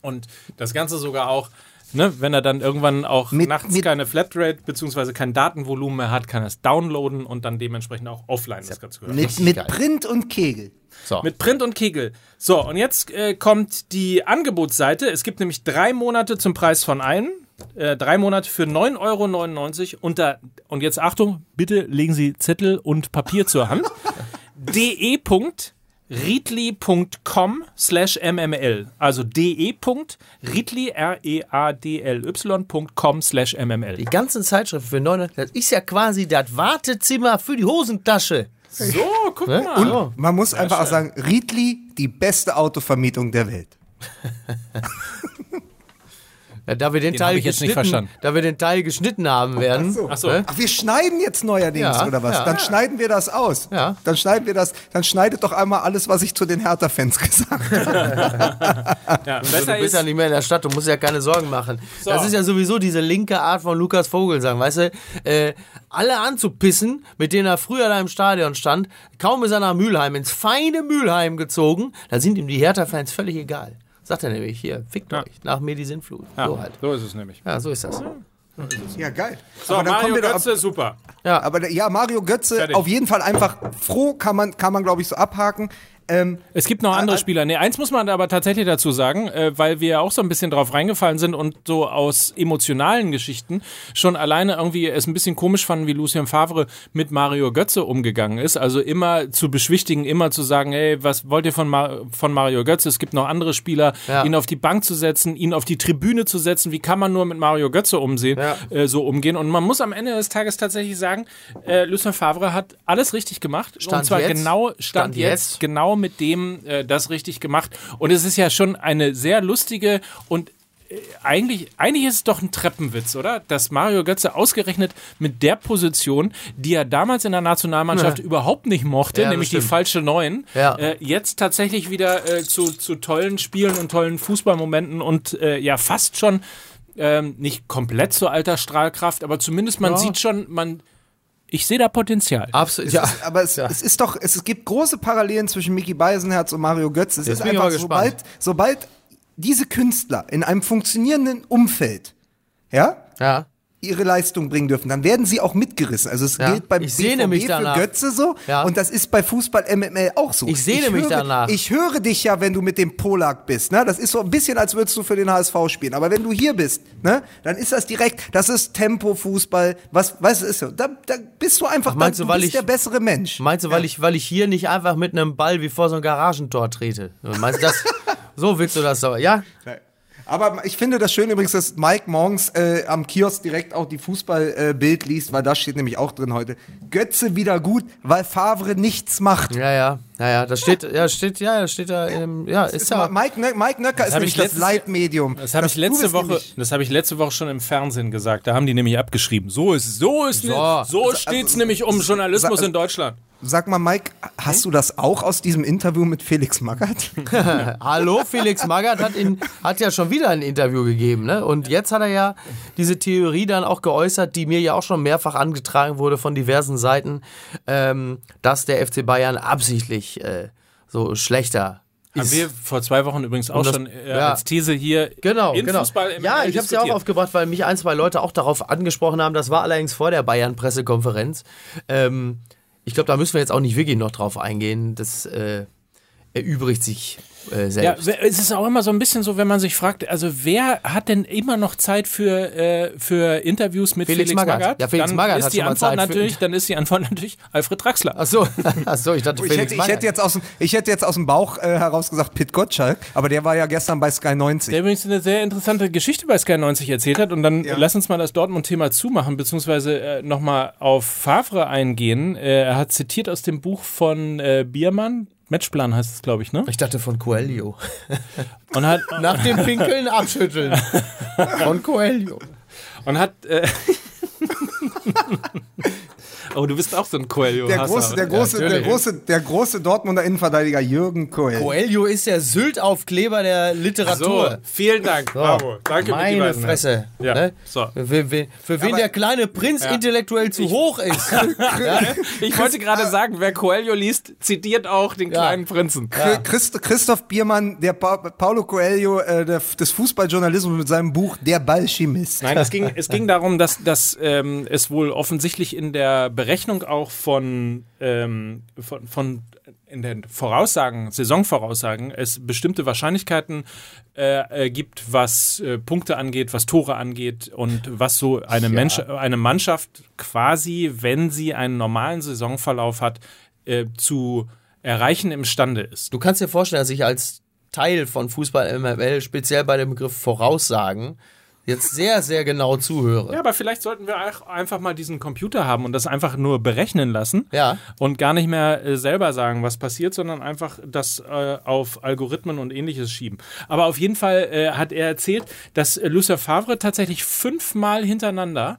und das Ganze sogar auch, ne, wenn er dann irgendwann auch Mit- nachts mit- keine Flatrate beziehungsweise kein Datenvolumen mehr hat, kann er es downloaden und dann dementsprechend auch offline das Ganze hören. Mit, mit. Print und Kegel. So. Mit Print und Kegel. So, und jetzt äh, kommt die Angebotsseite. Es gibt nämlich drei Monate zum Preis von einem. Äh, drei Monate für 9,99 Euro unter, und jetzt Achtung, bitte legen Sie Zettel und Papier zur Hand. de.readly.com slash mml. Also de.readly, E R-E-A-D-L-Y.com slash mml. die ganzen Zeitschriften für 900, das ist ja quasi das Wartezimmer für die Hosentasche. So, guck Ne? mal. Und Man muss einfach auch sagen, Riedli, die beste Autovermietung der Welt. Ja, da wir den, Den Teil hab ich jetzt nicht geschnitten, verstanden. da wir den Teil geschnitten haben werden. Ach so. ne? Ach, wir schneiden jetzt neuerdings, Ja, oder was? ja. dann schneiden wir das aus. Ja. Dann schneiden wir das, dann schneidet doch einmal alles, was ich zu den Hertha-Fans gesagt habe. Ja, Du besser bist ist, ja nicht mehr in der Stadt, du musst ja keine Sorgen machen. Das ist ja sowieso diese linke Art von Lukas Vogelsang, weißt du? Äh, alle anzupissen, mit denen er früher da im Stadion stand, kaum ist er nach Mülheim, ins feine Mülheim gezogen, da sind ihm die Hertha-Fans völlig egal. Sagt er nämlich, hier, fickt Ja. euch, nach mir die Sintflut. ja, So halt. so ist es nämlich. Ja, so ist das. Ja, geil. So, aber dann Mario kommen wir doch ab, Götze, super. aber der- ja, Mario Götze, Fertig. auf jeden Fall einfach froh, kann man, kann man glaube ich, so abhaken. Ähm, Es gibt noch andere Ah, ah. Spieler. Nee, eins muss man aber tatsächlich dazu sagen, äh, weil wir ja auch so ein bisschen drauf reingefallen sind und so aus emotionalen Geschichten schon alleine irgendwie es ein bisschen komisch fanden, wie Lucien Favre mit Mario Götze umgegangen ist. Also immer zu beschwichtigen, immer zu sagen, hey, was wollt ihr von, Ma von Mario Götze? Es gibt noch andere Spieler, Ja. ihn auf die Bank zu setzen, ihn auf die Tribüne zu setzen. Wie kann man nur mit Mario Götze umsehen, Ja. äh, so umgehen? Und man muss am Ende des Tages tatsächlich sagen, äh, Lucien Favre hat alles richtig gemacht. Stand und zwar jetzt. genau, stand, Stand jetzt, jetzt. genau mit dem äh, das richtig gemacht. Und es ist ja schon eine sehr lustige und äh, eigentlich, eigentlich ist es doch ein Treppenwitz, oder? Dass Mario Götze ausgerechnet mit der Position, die er damals in der Nationalmannschaft überhaupt nicht mochte, Ja, nämlich die falsche Neun, Ja. äh, jetzt tatsächlich wieder äh, zu, zu tollen Spielen und tollen Fußballmomenten und äh, ja fast schon ähm, nicht komplett zu alter Strahlkraft, aber zumindest man sieht schon, man, ich sehe da Potenzial. Absolut. Ja. aber es, es ist doch, es, gibt große Parallelen zwischen Mickey Beisenherz und Mario Götze. Es Jetzt ist bin ich einfach, mal sobald, sobald diese Künstler in einem funktionierenden Umfeld, ja, ja. Ihre Leistung bringen dürfen, dann werden sie auch mitgerissen. Also es Ja. gilt beim Ich sehne mich für danach. Götze so Ja. und das ist bei Fußball MML auch so. Ich sehne mich höre, danach. Ich höre dich ja, wenn du mit dem Polak bist. Ne? Das ist so ein bisschen, als würdest du für den HSV spielen. Aber wenn du hier bist, ne, dann ist das direkt, das ist Tempo-Fußball. Was, was ist so? Da, da bist du einfach, Ach, meinst da, du, du weil bist ich- der bessere Mensch. Meinst du, weil, ich, weil ich hier nicht einfach mit einem Ball wie vor so ein Garagentor trete? Meinst du das? so willst du das aber, ja? Aber ich finde das schön übrigens, dass Mike morgens äh, am Kiosk direkt auch die Fußballbild äh, Bild liest, weil da steht nämlich auch drin heute. Götze wieder gut, weil Favre nichts macht. Ja, ja, ja, ja, das steht, ja, steht, ja, das steht da im, ja, ist ja. Mike, Nö- Mike Nöcker ist nämlich ich das Leitmedium. Das habe ich letzte Woche, nämlich- das habe ich letzte Woche schon im Fernsehen gesagt. Da haben die nämlich abgeschrieben. So ist so ist So. so steht's nämlich um Journalismus sa- in Deutschland. Sag mal, Mike, hast du das auch aus diesem Interview mit Felix Magath? Hallo, Felix Magath hat, ihn, hat ja schon wieder ein Interview gegeben, ne? Und jetzt hat er ja diese Theorie dann auch geäußert, die mir ja auch schon mehrfach angetragen wurde von diversen Seiten, ähm, dass der FC Bayern absichtlich äh, so schlechter Haben ist. wir vor zwei Wochen übrigens auch das- schon äh, ja. als These hier Genau, in genau. Fußball im ja, ich habe es ja auch aufgebracht, weil mich ein, zwei Leute auch darauf angesprochen haben. Das war allerdings vor der Bayern-Pressekonferenz. Ähm, ich glaube, da müssen wir jetzt auch nicht wirklich noch drauf eingehen. Das äh, erübrigt sich äh, Ja, selbst. wer- es ist auch immer so ein bisschen so, wenn man sich fragt, also wer hat denn immer noch Zeit für, äh, für Interviews mit Felix Felix, Magath. Magath? Ja, Felix dann Magath ist hat die Antwort Zeit für- natürlich, Dann ist die Antwort natürlich Alfred Draxler. Ach so, ach so, ich dachte, Ich Felix hätte, ich, hätte jetzt aus, dem- ich hätte jetzt aus dem Bauch äh, heraus gesagt Pit Gottschalk, aber der war ja gestern bei Sky 90. Der übrigens eine sehr interessante Geschichte bei Sky 90 erzählt hat. Und dann Ja. lass uns mal das Dortmund-Thema zumachen, beziehungsweise äh, nochmal auf Favre eingehen. Äh, er hat zitiert aus dem Buch von äh, Biermann, Matchplan heißt es, glaube ich, ne? ich dachte von Coelho. Und hat, Nach dem Pinkeln abschütteln. Von Coelho. und hat äh, Oh, du bist auch so ein Coelho. Der große, der, große, der, natürlich. große, der große Dortmunder Innenverteidiger Jürgen Kohl. Coelho ist der Sylt-Aufkleber der So, Literatur. vielen Dank. Bravo. Danke, Meine. Fresse. Ja, Ne? so. Für, für, für wen Aber- der kleine Prinz intellektuell zu hoch ist. Ich wollte gerade sagen, wer Coelho liest, zitiert auch den kleinen Prinzen. Chri- Christ, Christoph Biermann, der pa Paulo Coelho äh, der, des Fußballjournalismus mit seinem Buch Der Ballchimist. Nein, es ging, es ging darum, dass, dass ähm, es wohl offensichtlich in der Berechnung auch von, ähm, von, von in den Voraussagen, Saisonvoraussagen, es bestimmte Wahrscheinlichkeiten äh, äh, gibt, was äh, Punkte angeht, was Tore angeht und was so eine, Mensch, eine Mannschaft quasi, wenn sie einen normalen Saisonverlauf hat, äh, zu erreichen imstande ist. Du kannst dir vorstellen, dass ich als Teil von Fußball MML, speziell bei dem Begriff Voraussagen, jetzt sehr, sehr genau zuhöre. Ja, aber vielleicht sollten wir auch einfach mal diesen Computer haben und das einfach nur berechnen lassen. Ja. Und gar nicht mehr äh, selber sagen, was passiert, sondern einfach das äh, auf Algorithmen und ähnliches schieben. Aber auf jeden Fall äh, hat er erzählt, dass äh, Lucien Favre tatsächlich fünfmal hintereinander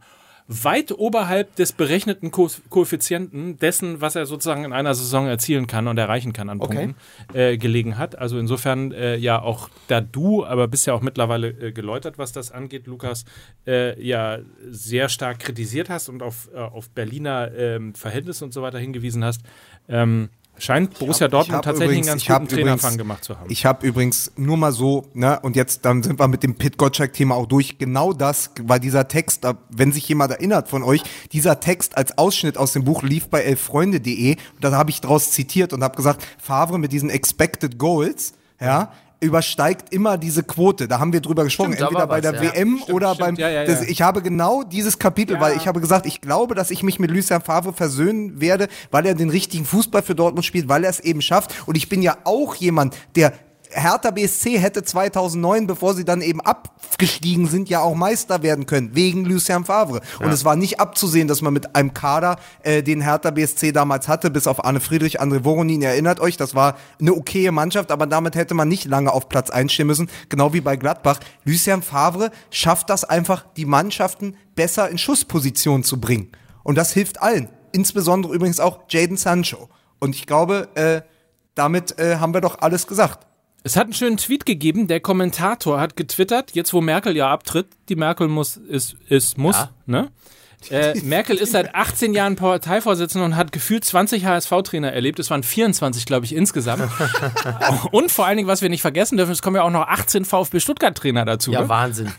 weit oberhalb des berechneten Ko Koeffizienten dessen, was er sozusagen in einer Saison erzielen kann und erreichen kann an Punkten, äh, gelegen hat. Also insofern äh, ja auch da du, aber bist ja auch mittlerweile äh, geläutert, was das angeht, Lukas, äh, ja sehr stark kritisiert hast und auf, äh, auf Berliner ähm, Verhältnisse und so weiter hingewiesen hast, ähm, scheint Borussia hab- Dortmund tatsächlich übrigens- einen ganz guten Trainerfang übrigens- gemacht zu haben. Ich habe übrigens nur mal so, ne, und jetzt dann sind wir mit dem Pit Gottschalk-Thema auch durch. Genau das war dieser Text, wenn sich jemand erinnert von euch, dieser Text als Ausschnitt aus dem Buch lief bei elffreunde.de. Und da habe ich draus zitiert und habe gesagt, Favre mit diesen Expected Goals, ja, übersteigt immer diese Quote. Da haben wir drüber gesprochen, Stimmt, entweder bei was, der ja. WM Stimmt, oder stimmt, beim. ja, ja, Das, ja. ich habe genau dieses Kapitel, weil ich habe gesagt, ich glaube, dass ich mich mit Lucien Favre versöhnen werde, weil er den richtigen Fußball für Dortmund spielt, weil er es eben schafft. Und ich bin ja auch jemand, der Hertha BSC hätte 2009, bevor sie dann eben abgestiegen sind, ja auch Meister werden können, wegen Lucien Favre. Und es war nicht abzusehen, dass man mit einem Kader, äh, den Hertha BSC damals hatte, bis auf Arne Friedrich, André Voronin, erinnert euch, das war eine okaye Mannschaft, aber damit hätte man nicht lange auf Platz 1 stehen müssen, genau wie bei Gladbach. Lucien Favre schafft das einfach, die Mannschaften besser in Schussposition zu bringen. Und das hilft allen, insbesondere übrigens auch Jaden Sancho. Und ich glaube, äh, damit äh, haben wir doch alles gesagt. Es hat einen schönen Tweet gegeben. Der Kommentator hat getwittert, jetzt wo Merkel ja abtritt, die Merkel muss, ist, ist muss, Ja. ne? Äh, Merkel ist seit 18 Jahren Parteivorsitzende und hat gefühlt 20 HSV-Trainer erlebt. Es waren 24, glaube ich, insgesamt. und vor allen Dingen, was wir nicht vergessen dürfen, es kommen ja auch noch 18 VfB Stuttgart-Trainer dazu. Ja, ne? Wahnsinn.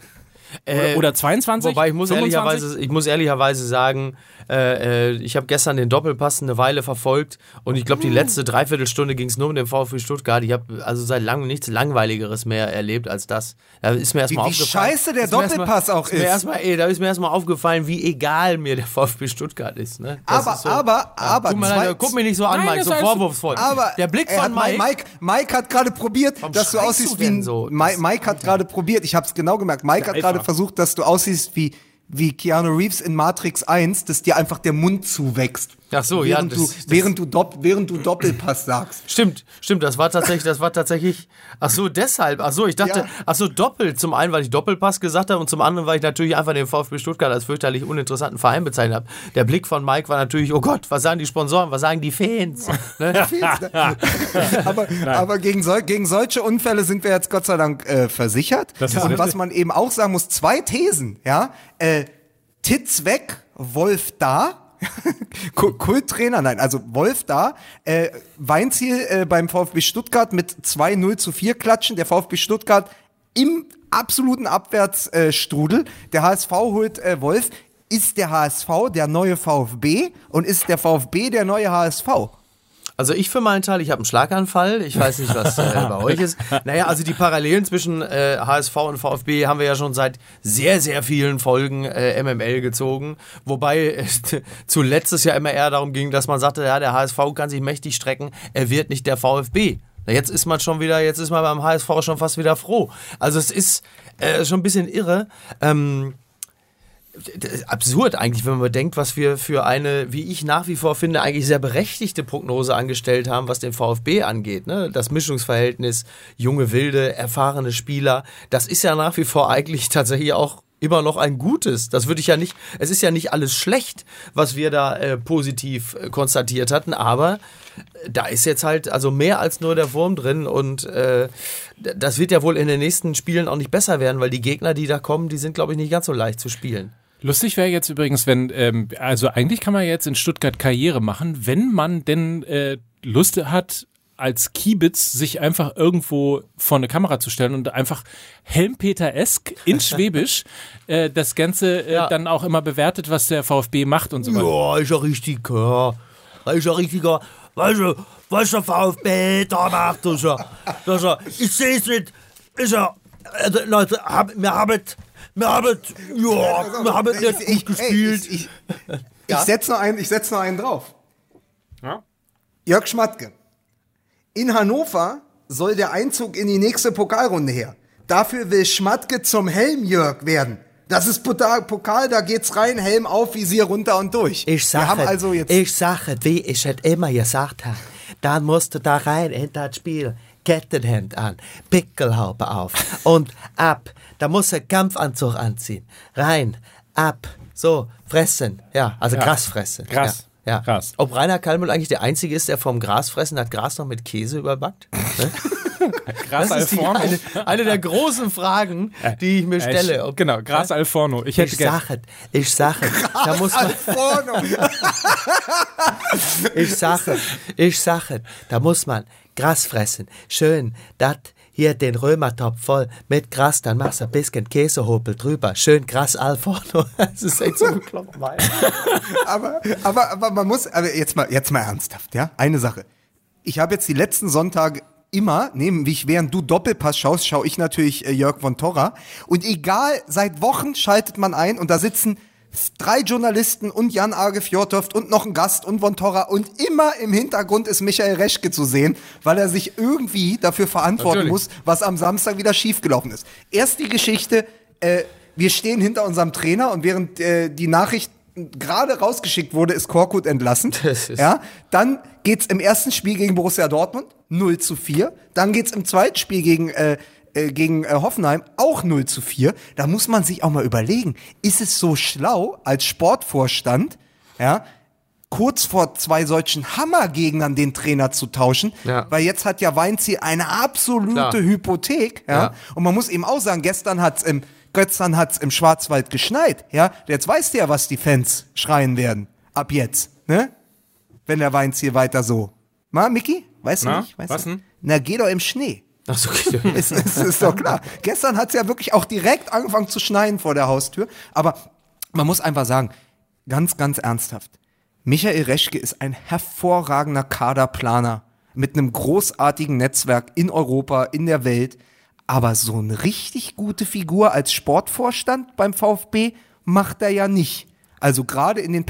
Oder, oder 22? Wobei ich muss 25? ehrlicherweise, ich muss ehrlicherweise sagen, äh, äh, ich habe gestern den Doppelpass eine Weile verfolgt und ich glaube, die letzte Dreiviertelstunde ging es nur um den VfB Stuttgart. Ich habe also seit langem nichts Langweiligeres mehr erlebt als das. Da ist mir erstmal Wie- wie aufgefallen. scheiße der mir Doppelpass auch Mir ist. erstmal, ey, da ist mir erstmal aufgefallen, wie egal mir der VfB Stuttgart ist. Ne? Aber, ist so- aber, aber, Tut mir zwei- leid, guck mich nicht so an, Nein, Mike, so vorwurfsvoll. aber der Blick von Mike. Mike, Mike hat gerade probiert, dass du aussiehst wie ein, so? Mike, Mike hat gerade probiert, ich habe es genau gemerkt, Mike hat Eifer. Gerade versucht, dass du aussiehst wie wie Keanu Reeves in Matrix 1, dass dir einfach der Mund zuwächst. Ach so, ja, während das- du, das- während du Dopp, während du Doppelpass sagst. Stimmt, stimmt, das war tatsächlich, das war tatsächlich, ach so, deshalb, ach so, ich dachte, Ja. ach so, doppelt, zum einen, weil ich Doppelpass gesagt habe und zum anderen, weil ich natürlich einfach den VfB Stuttgart als fürchterlich uninteressanten Verein bezeichnet habe. Der Blick von Mike war natürlich, oh Gott, was sagen die Sponsoren, was sagen die Fans? Ne? aber, aber gegen, sol gegen solche Unfälle sind wir jetzt Gott sei Dank äh, versichert. Das ist Und was man eben auch sagen muss, zwei Thesen, ja. Äh, Titz weg, Wolf da. Ku- Kulttrainer, nein, also Wolf da. Äh, Weinziel äh, beim VfB Stuttgart mit 2-0 zu 4 klatschen. Der VfB Stuttgart im absoluten Abwärtsstrudel. Strudel. Der HSV holt äh, Wolf. ist der HSV der neue VfB und ist der VfB der neue HSV? Also ich für meinen Teil, ich habe einen Schlaganfall. Ich weiß nicht, was äh, bei euch ist. Naja, also die Parallelen zwischen äh, HSV und VfB haben wir ja schon seit sehr, sehr vielen Folgen äh, MML gezogen. Wobei äh, zuletzt es ja immer eher darum ging, dass man sagte, ja, der HSV kann sich mächtig strecken, er wird nicht der VfB. Na, Jetzt ist man schon wieder, jetzt ist man beim HSV schon fast wieder froh. Also es ist äh, schon ein bisschen irre. Ähm, absurd eigentlich, wenn man bedenkt, was wir für eine, wie ich nach wie vor finde, eigentlich sehr berechtigte Prognose angestellt haben, was den VfB angeht. Ne? Das Mischungsverhältnis, junge Wilde, erfahrene Spieler, das ist ja nach wie vor eigentlich tatsächlich auch immer noch ein gutes. Das würde ich ja nicht, es ist ja nicht alles schlecht, was wir da äh, positiv äh, konstatiert hatten, aber da ist jetzt halt also mehr als nur der Wurm drin und äh, das wird ja wohl in den nächsten Spielen auch nicht besser werden, weil die Gegner, die da kommen, die sind glaube ich nicht ganz so leicht zu spielen. Lustig wäre jetzt übrigens, wenn, ähm, also eigentlich kann man jetzt in Stuttgart Karriere machen, wenn man denn äh, Lust hat, als Kiebitz sich einfach irgendwo vor eine Kamera zu stellen und einfach Helmpeter-esk in Schwäbisch äh, das Ganze äh, Ja. dann auch immer bewertet, was der VfB macht und so weiter. Ja, ist ja richtig, ja. Ist ja richtiger, weißt du, was der VfB da macht, ist ja, das ich sehe es nicht, ist ja, also, Leute, hab, wir haben, wir haben, ja, wir haben nicht gut gespielt. Ich, ich, ich setze noch, einen- ich setz noch einen drauf. Ja? Jörg Schmatke. In Hannover soll der Einzug in die nächste Pokalrunde her. Dafür will Schmatke zum Helm-Jörg werden. Das ist Pokal, da geht's rein, Helm auf, Visier runter und durch. Ich sage, Wir haben also jetzt ich sage, wie ich es immer gesagt habe, dann musst du da rein in das Spiel. Kettenhemd an, Pickelhaube auf und ab. Da musst du Kampfanzug anziehen. Rein, ab, so, fressen. Ja, also Ja. Gras fressen. Gras. Ja, ja. Gras. Ob Rainer Kallmühl eigentlich der Einzige ist, der vom Gras fressen hat, Gras noch mit Käse überbackt? Ne? Gras Das ist die, Alforno. eine, eine der großen Fragen, die ich mir Äh, stelle. Ob- genau, Gras Alforno. Ich hätte Ich sage, ich sage, da muss man, ich sage, ich sage, da muss man Gras fressen. Schön, das hier den Römertopf voll mit Gras, dann machst du ein bisschen Käsehobel drüber. Schön Gras Alforno. Das ist echt so bekloppt, aber, aber, aber man muss, aber jetzt mal, jetzt mal ernsthaft, ja? Eine Sache. Ich habe jetzt die letzten Sonntage immer, neben, ich, während du Doppelpass schaust, schaue ich natürlich äh, Jörg von Torra. Und egal, seit Wochen schaltet man ein und da sitzen drei Journalisten und Jan Arge Fjordhoft und noch ein Gast und von Torra und immer im Hintergrund ist Michael Reschke zu sehen, weil er sich irgendwie dafür verantworten Natürlich. muss, was am Samstag wieder schiefgelaufen ist. Erst die Geschichte, äh, wir stehen hinter unserem Trainer und während äh, die Nachricht gerade rausgeschickt wurde, ist Korkut entlassen. Ja, dann geht's im ersten Spiel gegen Borussia Dortmund 0 zu 4. Dann geht's im zweiten Spiel gegen, äh, äh, gegen äh, Hoffenheim auch 0 zu 4. Da muss man sich auch mal überlegen, ist es so schlau als Sportvorstand, ja, kurz vor zwei solchen Hammergegnern den Trainer zu tauschen, Ja. weil jetzt hat ja Weinziel eine absolute Klar. Hypothek, ja? Ja. Und man muss eben auch sagen, gestern hat's im gestern hat's im Schwarzwald geschneit, ja? Jetzt weißt du ja, was die Fans schreien werden ab jetzt, ne? Wenn der Weinziel weiter so. Ma, Micky? Weißt du Na, nicht? Weißt was du? denn? Na, geh doch im Schnee. Ach so, okay. ist, ist, ist doch klar. Gestern hat's ja wirklich auch direkt angefangen zu schneien vor der Haustür. Aber man muss einfach sagen, ganz, ganz ernsthaft. Michael Reschke ist ein hervorragender Kaderplaner mit einem großartigen Netzwerk in Europa, in der Welt. Aber so eine richtig gute Figur als Sportvorstand beim VfB macht er ja nicht. Also gerade in den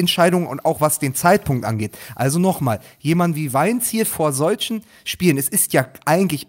Personalentscheidungen und auch was den Zeitpunkt angeht. Also nochmal, jemand wie Weinziel vor solchen Spielen, es ist ja eigentlich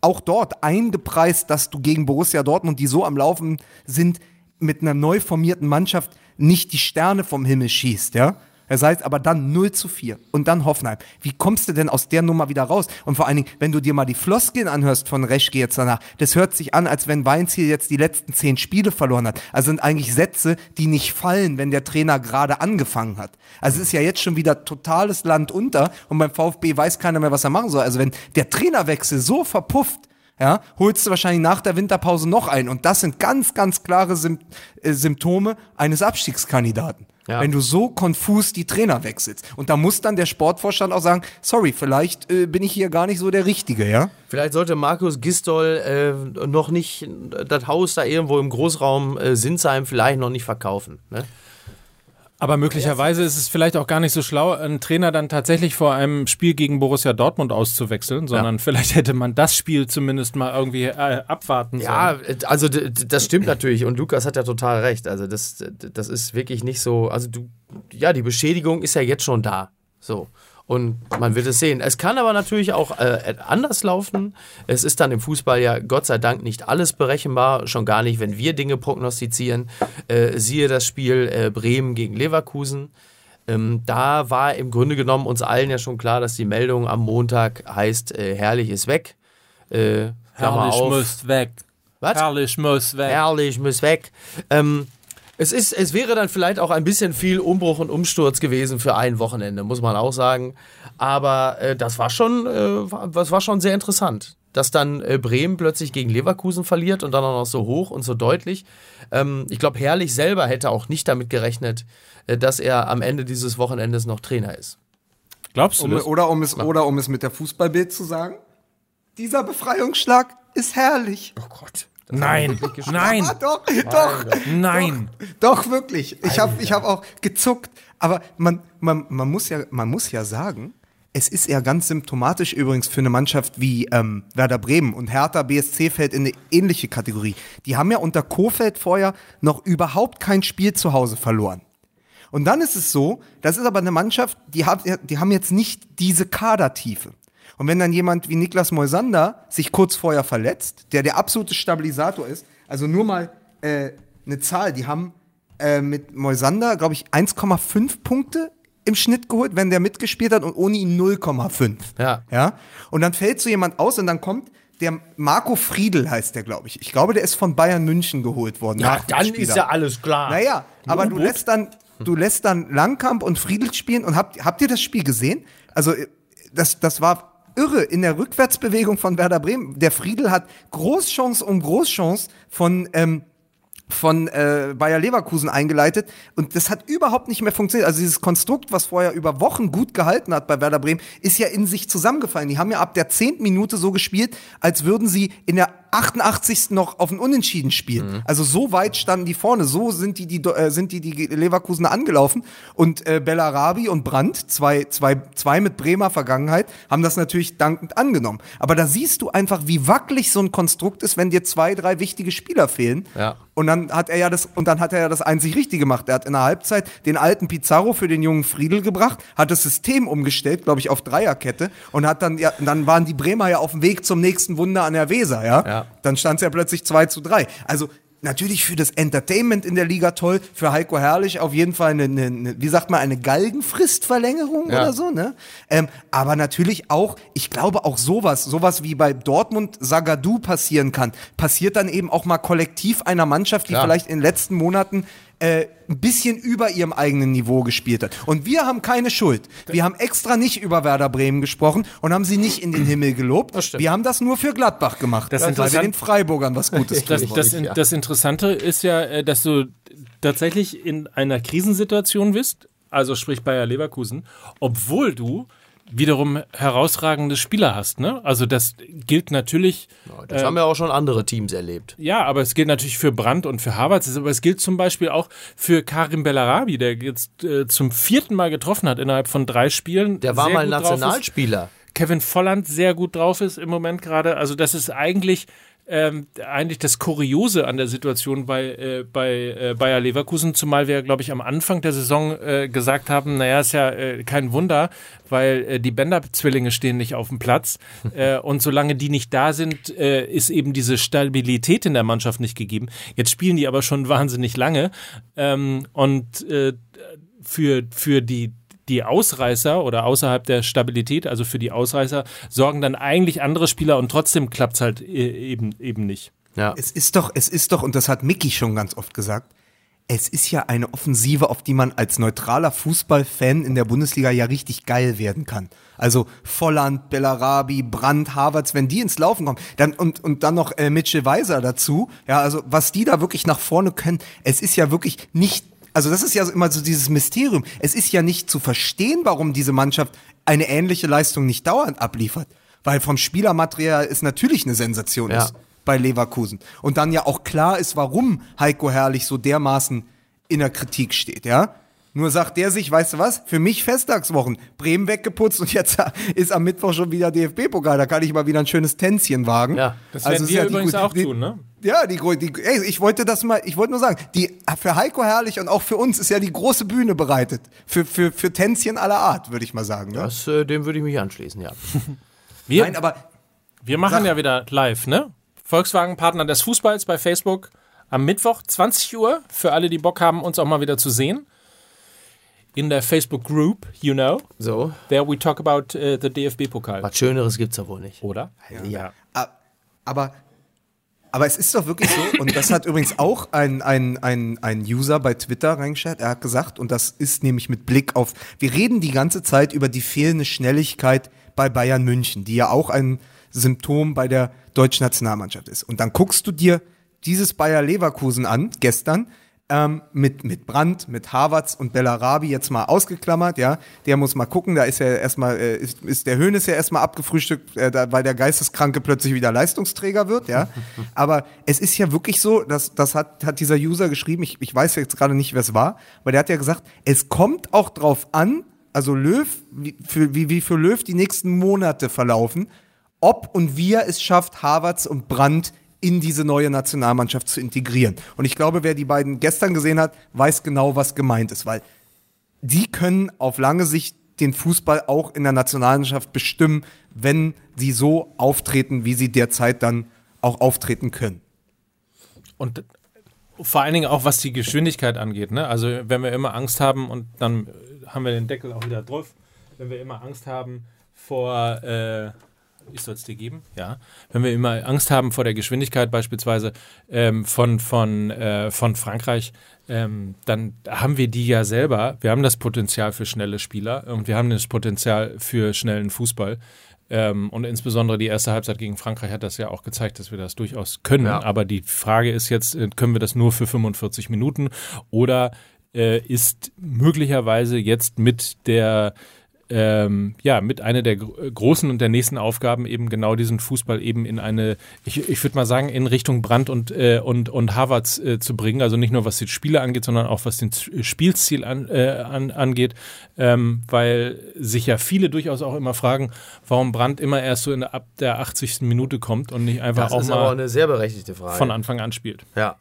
auch dort eingepreist, dass du gegen Borussia Dortmund, die so am Laufen sind, mit einer neu formierten Mannschaft nicht die Sterne vom Himmel schießt, ja? Das heißt aber dann 0 zu 4 und dann Hoffenheim. Wie kommst du denn aus der Nummer wieder raus? Und vor allen Dingen, wenn du dir mal die Floskeln anhörst von Reschke jetzt danach, das hört sich an, als wenn Weinziel jetzt die letzten zehn Spiele verloren hat. Also sind eigentlich Sätze, die nicht fallen, wenn der Trainer gerade angefangen hat. Also es ist ja jetzt schon wieder totales Land unter und beim VfB weiß keiner mehr, was er machen soll. Also wenn der Trainerwechsel so verpufft, ja, holst du wahrscheinlich nach der Winterpause noch ein. Und das sind ganz, ganz klare Sym äh, Symptome eines Abstiegskandidaten. Ja. Wenn du so konfus die Trainer wechselst. Und da muss dann der Sportvorstand auch sagen, sorry, vielleicht äh, bin ich hier gar nicht so der Richtige, ja? Vielleicht sollte Markus Gistol äh, noch nicht das Haus da irgendwo im Großraum äh, Sinsheim vielleicht noch nicht verkaufen. Ne? Aber möglicherweise ist es vielleicht auch gar nicht so schlau, einen Trainer dann tatsächlich vor einem Spiel gegen Borussia Dortmund auszuwechseln, sondern vielleicht hätte man das Spiel zumindest mal irgendwie äh, abwarten Ja, sollen. äh, also das stimmt natürlich und Lukas hat ja total recht. Also das, das ist wirklich nicht so. Also du, ja, die Beschädigung ist ja jetzt schon da. So. Und man wird es sehen. Es kann aber natürlich auch äh, anders laufen. Es ist dann im Fußball ja Gott sei Dank nicht alles berechenbar, schon gar nicht, wenn wir Dinge prognostizieren. Äh, siehe das Spiel äh, Bremen gegen Leverkusen. Ähm, da war im Grunde genommen uns allen ja schon klar, dass die Meldung am Montag heißt, äh, herrlich ist weg. Äh, Herrlich auf. muss weg. Was? Herrlich muss weg. Herrlich, muss weg. Ähm, es, ist, es wäre dann vielleicht auch ein bisschen viel Umbruch und Umsturz gewesen für ein Wochenende, muss man auch sagen. Aber äh, das war schon, äh, war- das war schon sehr interessant. Dass dann äh, Bremen plötzlich gegen Leverkusen verliert und dann auch noch so hoch und so deutlich. Ähm, ich glaube, Herrlich selber hätte auch nicht damit gerechnet, äh, dass er am Ende dieses Wochenendes noch Trainer ist. Glaubst du Um, das? oder, um es, oder um es mit der Fußballbild zu sagen, dieser Befreiungsschlag ist herrlich. Oh Gott. Nein, nein, Ah, doch, doch, nein. doch, wirklich. Ich habe ich hab auch gezuckt. Aber man, man, man, muss ja, man muss ja sagen, es ist ja ganz symptomatisch übrigens für eine Mannschaft wie ähm, Werder Bremen und Hertha BSC fällt in eine ähnliche Kategorie. Die haben ja unter Kofeld vorher noch überhaupt kein Spiel zu Hause verloren. Und dann ist es so, das ist aber eine Mannschaft, die, hat, die haben jetzt nicht diese Kadertiefe. Und wenn dann jemand wie Niklas Moisander sich kurz vorher verletzt, der der absolute Stabilisator ist, also nur mal äh, eine Zahl, die haben äh, mit Moisander, glaube ich, 1,5 Punkte im Schnitt geholt, wenn der mitgespielt hat und ohne ihn 0,5. Ja. ja. Und dann fällt so jemand aus und dann kommt der Marco Friedl heißt der, glaube ich. Ich glaube, der ist von Bayern München geholt worden. Ja, dann ist ja alles klar. Naja, aber du lässt dann, du lässt dann Langkamp und Friedl spielen und habt, habt ihr das Spiel gesehen? Also, äh, das, das war irre in der Rückwärtsbewegung von Werder Bremen. Der Friedl hat Großchance um Großchance von, ähm, von äh, Bayer Leverkusen eingeleitet und das hat überhaupt nicht mehr funktioniert. Also dieses Konstrukt, was vorher über Wochen gut gehalten hat bei Werder Bremen, ist ja in sich zusammengefallen. Die haben ja ab der zehnten Minute so gespielt, als würden sie in der 88. noch auf ein Unentschieden spielen. Also so weit standen die vorne, so sind die die, äh, sind die, die Leverkusener angelaufen und äh, Bellarabi und Brandt, zwei, zwei, zwei mit Bremer Vergangenheit, haben das natürlich dankend angenommen. Aber da siehst du einfach, wie wackelig so ein Konstrukt ist, wenn dir zwei, drei wichtige Spieler fehlen. Ja. Und dann hat er ja das, und dann hat er ja das einzig Richtige gemacht. Er hat in der Halbzeit den alten Pizarro für den jungen Friedel gebracht, hat das System umgestellt, glaube ich, auf Dreierkette und hat dann, ja, dann waren die Bremer ja auf dem Weg zum nächsten Wunder an der Weser, ja. Ja. Dann stand es ja plötzlich 2 zu 3. Also, Natürlich für das Entertainment in der Liga toll, für Heiko Herrlich auf jeden Fall eine, eine, eine wie sagt man, eine Galgenfristverlängerung Ja. oder so, ne? Ähm, aber natürlich auch, ich glaube auch sowas, sowas wie bei Dortmund Sagadu passieren kann, passiert dann eben auch mal kollektiv einer Mannschaft, die Klar. vielleicht in den letzten Monaten äh, ein bisschen über ihrem eigenen Niveau gespielt hat. Und wir haben keine Schuld. Wir haben extra nicht über Werder Bremen gesprochen und haben sie nicht in den Himmel gelobt. Wir haben das nur für Gladbach gemacht, Das weil wir den Freiburgern was Gutes Das, tun das, wollen. das Interessante ist ja, äh, dass du tatsächlich in einer Krisensituation bist, also sprich Bayer Leverkusen, obwohl du wiederum herausragende Spieler hast. Ne? Also das gilt natürlich. Das haben ja auch schon andere Teams erlebt. Ja, aber es gilt natürlich für Brandt und für Havertz, aber es gilt zum Beispiel auch für Karim Bellarabi, der jetzt äh, zum vierten Mal getroffen hat innerhalb von drei Spielen. Der war mal. Nationalspieler. Kevin Volland sehr gut drauf ist im Moment gerade. Also das ist eigentlich ähm, eigentlich das Kuriose an der Situation bei, äh, bei äh, Bayer Leverkusen, zumal wir, glaube ich, am Anfang der Saison äh, gesagt haben, naja, ist ja äh, kein Wunder, weil äh, die Bender-Zwillinge stehen nicht auf dem Platz äh, und solange die nicht da sind, ist eben diese Stabilität in der Mannschaft nicht gegeben. Jetzt spielen die aber schon wahnsinnig lange ähm, und für, für die die Ausreißer oder außerhalb der Stabilität, also für die Ausreißer, sorgen dann eigentlich andere Spieler und trotzdem klappt's halt äh, eben, eben nicht. Ja. Es ist doch, es ist doch, und das hat Mickey schon ganz oft gesagt, es ist ja eine Offensive, auf die man als neutraler Fußballfan in der Bundesliga ja richtig geil werden kann. Also Volland, Bellarabi, Brandt, Havertz, wenn die ins Laufen kommen, dann und, und dann noch äh, Mitchell Weiser dazu, ja, also was die da wirklich nach vorne können, es ist ja wirklich nicht Also das ist ja immer so dieses Mysterium. Es ist ja nicht zu verstehen, warum diese Mannschaft eine ähnliche Leistung nicht dauernd abliefert. Weil vom Spielermaterial ist natürlich eine Sensation Ja. ist bei Leverkusen. Und dann ja auch klar ist, warum Heiko Herrlich so dermaßen in der Kritik steht, ja? Nur sagt der sich, weißt du was, für mich Festtagswochen, Bremen weggeputzt und jetzt ist am Mittwoch schon wieder DFB-Pokal, da kann ich mal wieder ein schönes Tänzchen wagen. Ja, Das werden Also es ist wir ja die übrigens gut- auch die, tun, ne? Ja, die, die ey, ich wollte das mal, ich wollte nur sagen, die für Heiko Herrlich und auch für uns ist ja die große Bühne bereitet. Für, für, für Tänzchen aller Art, würde ich mal sagen. Ne? Das, äh, dem würde ich mich anschließen, ja. Wir, Nein, aber wir machen ja wieder live, ne? Volkswagen Partner des Fußballs bei Facebook am Mittwoch 20 Uhr für alle, die Bock haben, uns auch mal wieder zu sehen. In der Facebook Group, you know, So, there we talk about äh, the DFB-Pokal. was Schöneres gibt's ja wohl nicht. Oder? Ja. A- Aber, aber es ist doch wirklich so, und das hat übrigens auch ein, ein, ein, ein User bei Twitter reingestellt, er hat gesagt, und das ist nämlich mit Blick auf, wir reden die ganze Zeit über die fehlende Schnelligkeit bei Bayern München, die ja auch ein Symptom bei der deutschen Nationalmannschaft ist. Und dann guckst du dir dieses Bayer Leverkusen an, gestern, ähm, mit, mit Brandt, mit Havertz und Bellarabi jetzt mal ausgeklammert, ja. Der muss mal gucken, da ist ja erstmal, äh, ist, ist der Höhnes ja erstmal abgefrühstückt, äh, da, weil der Geisteskranke plötzlich wieder Leistungsträger wird, ja. Aber es ist ja wirklich so, dass, das hat, hat dieser User geschrieben, ich, ich weiß jetzt gerade nicht, wer es war, aber der hat ja gesagt, es kommt auch drauf an, also Löw, wie für, wie, wie für Löw die nächsten Monate verlaufen, ob und wie er es schafft, Havertz und Brandt in diese neue Nationalmannschaft zu integrieren. Und ich glaube, wer die beiden gestern gesehen hat, weiß genau, was gemeint ist, weil die können auf lange Sicht den Fußball auch in der Nationalmannschaft bestimmen, wenn sie so auftreten, wie sie derzeit dann auch auftreten können. Und vor allen Dingen auch was die Geschwindigkeit angeht. Ne? Also wenn wir immer Angst haben und dann haben wir den Deckel auch wieder drauf, wenn wir immer Angst haben vor, äh, ich soll es dir geben, ja, wenn wir immer Angst haben vor der Geschwindigkeit beispielsweise ähm, von, von, äh, von Frankreich, ähm, dann haben wir die ja selber. Wir haben das Potenzial für schnelle Spieler und wir haben das Potenzial für schnellen Fußball. Ähm, und insbesondere die erste Halbzeit gegen Frankreich hat das ja auch gezeigt, dass wir das durchaus können. Ja. Aber die Frage ist jetzt, äh, können wir das nur für 45 Minuten oder äh, ist möglicherweise jetzt mit der ähm, ja, mit einer der äh, großen und der nächsten Aufgaben eben genau diesen Fußball eben in eine, ich, ich würde mal sagen, in Richtung Brand und, äh, und, und Havertz äh, zu bringen. Also nicht nur was die Spiele angeht, sondern auch was den Z- Spielstil an, äh, an, angeht. Ähm, weil sich ja viele durchaus auch immer fragen, warum Brand immer erst so in der, ab der 80. Minute kommt und nicht einfach Das auch ist aber mal eine sehr berechtigte Frage. von Anfang an spielt. ja.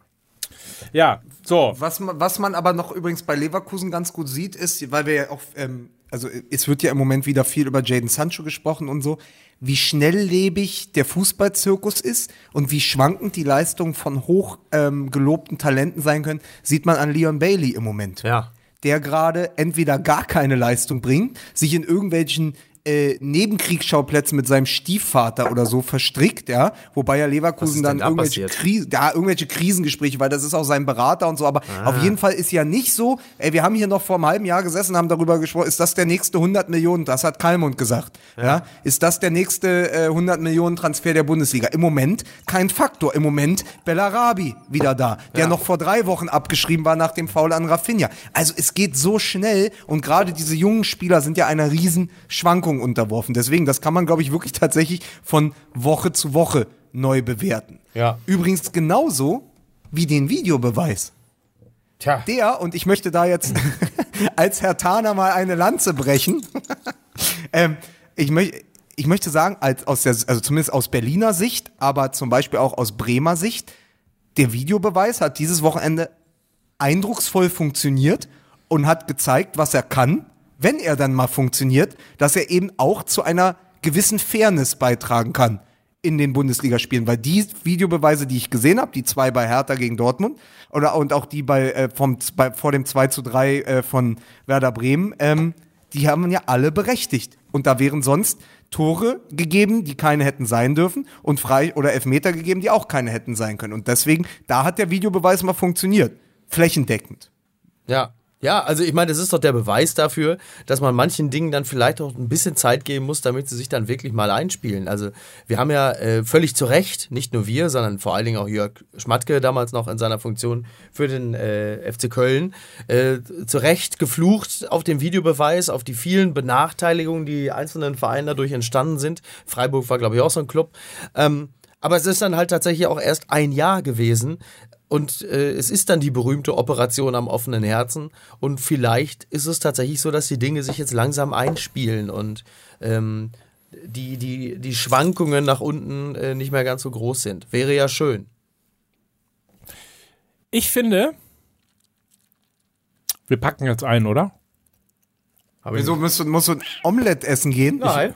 Ja, so. Was man, was man aber noch übrigens bei Leverkusen ganz gut sieht, ist, weil wir ja auch, ähm, also es wird ja im Moment wieder viel über Jaden Sancho gesprochen und so, wie schnelllebig der Fußballzirkus ist und wie schwankend die Leistungen von hoch ähm, gelobten Talenten sein können, sieht man an Leon Bailey im Moment. Ja. Der gerade entweder gar keine Leistung bringt, sich in irgendwelchen äh, Nebenkriegsschauplätzen mit seinem Stiefvater oder so verstrickt, ja, wobei ja Leverkusen dann da irgendwelche? Kri ja, irgendwelche Krisengespräche, weil das ist auch sein Berater und so, aber auf jeden Fall ist ja nicht so, ey, wir haben hier noch vor einem halben Jahr gesessen, haben darüber gesprochen, ist das der nächste 100 Millionen, das hat Kalmund gesagt, ja, ist das der nächste äh, 100 Millionen Transfer der Bundesliga? Im Moment kein Faktor, im Moment Bellarabi wieder da, der noch vor drei Wochen abgeschrieben war nach dem Foul an Rafinha. Also es geht so schnell und gerade diese jungen Spieler sind ja einer riesen Schwankung unterworfen. Deswegen, das kann man, glaube ich, wirklich tatsächlich von Woche zu Woche neu bewerten. Ja. Übrigens genauso wie den Videobeweis. Tja. Der, und ich möchte da jetzt als Herr Taner mal eine Lanze brechen. ähm, ich, möch, ich möchte sagen, als aus der, also zumindest aus Berliner Sicht, aber zum Beispiel auch aus Bremer Sicht, der Videobeweis hat dieses Wochenende eindrucksvoll funktioniert und hat gezeigt, was er kann, wenn er dann mal funktioniert, dass er eben auch zu einer gewissen Fairness beitragen kann in den Bundesligaspielen, weil die Videobeweise, die ich gesehen habe, die zwei bei Hertha gegen Dortmund oder und auch die bei, äh, vom, bei vor dem 2 zu 3 äh, von Werder Bremen, ähm, die haben ja alle berechtigt. Und da wären sonst Tore gegeben, die keine hätten sein dürfen und frei oder Elfmeter gegeben, die auch keine hätten sein können. Und deswegen, da hat der Videobeweis mal funktioniert. Flächendeckend. Ja. Ja, also ich meine, das ist doch der Beweis dafür, dass man manchen Dingen dann vielleicht auch ein bisschen Zeit geben muss, damit sie sich dann wirklich mal einspielen. Also wir haben ja äh, völlig zu Recht, nicht nur wir, sondern vor allen Dingen auch Jörg Schmatke damals noch in seiner Funktion für den äh, FC Köln, äh, zu Recht geflucht auf den Videobeweis, auf die vielen Benachteiligungen, die einzelnen Vereinen dadurch entstanden sind. Freiburg war, glaube ich, auch so ein Club. Ähm, aber es ist dann halt tatsächlich auch erst ein Jahr gewesen. Und äh, es ist dann die berühmte Operation am offenen Herzen. Und vielleicht ist es tatsächlich so, dass die Dinge sich jetzt langsam einspielen und ähm, die, die, die Schwankungen nach unten äh, nicht mehr ganz so groß sind. Wäre ja schön. Ich finde, wir packen jetzt ein, oder? Wieso musst du, musst du ein Omelett essen gehen? Nein.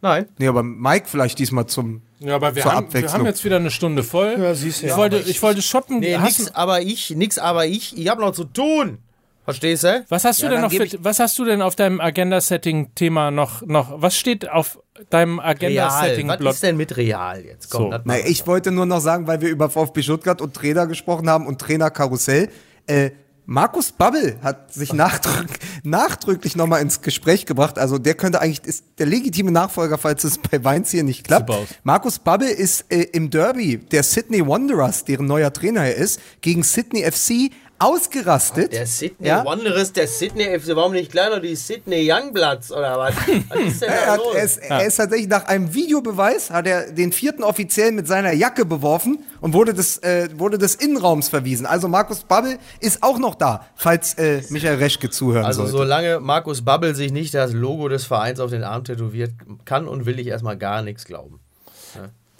Nein. Nee, aber Mike vielleicht diesmal zum. Ja, aber wir Zur haben, wir haben jetzt wieder eine Stunde voll. Ja, siehst du, ich, ja. wollte, ich wollte shoppen. Nee, Hast nix aber ich, nix aber ich. Ich habe noch zu tun. Verstehst du? was hast du Ja, denn dann noch für, was hast du denn auf deinem Agenda-Setting-Thema noch, noch, was steht auf deinem Real. Was ist denn mit real jetzt? Komm, So. das Nein, ich wollte nur noch sagen, weil wir über VfB Stuttgart und Trainer gesprochen haben und Trainerkarussell. Äh, Markus Babbel hat sich nachdrück, nachdrücklich nochmal ins Gespräch gebracht. Also der könnte eigentlich, ist der legitime Nachfolger, falls es bei Weinz hier nicht klappt. Markus Babbel ist äh, im Derby der Sydney Wanderers, deren neuer Trainer er ist, gegen Sydney FC ausgerastet. Der Sydney Ja? Wanderers, der Sydney FC, warum nicht kleiner die Sydney Youngbloods oder was? Was ist denn Er, da hat, los? er, ist, er ist tatsächlich nach einem Videobeweis, hat er den vierten Offiziellen mit seiner Jacke beworfen und wurde des, äh, wurde des Innenraums verwiesen. Also Markus Babbel ist auch noch da, falls äh, Michael Reschke zuhören Also sollte. solange Markus Babbel sich nicht das Logo des Vereins auf den Arm tätowiert, kann und will ich erstmal gar nichts glauben.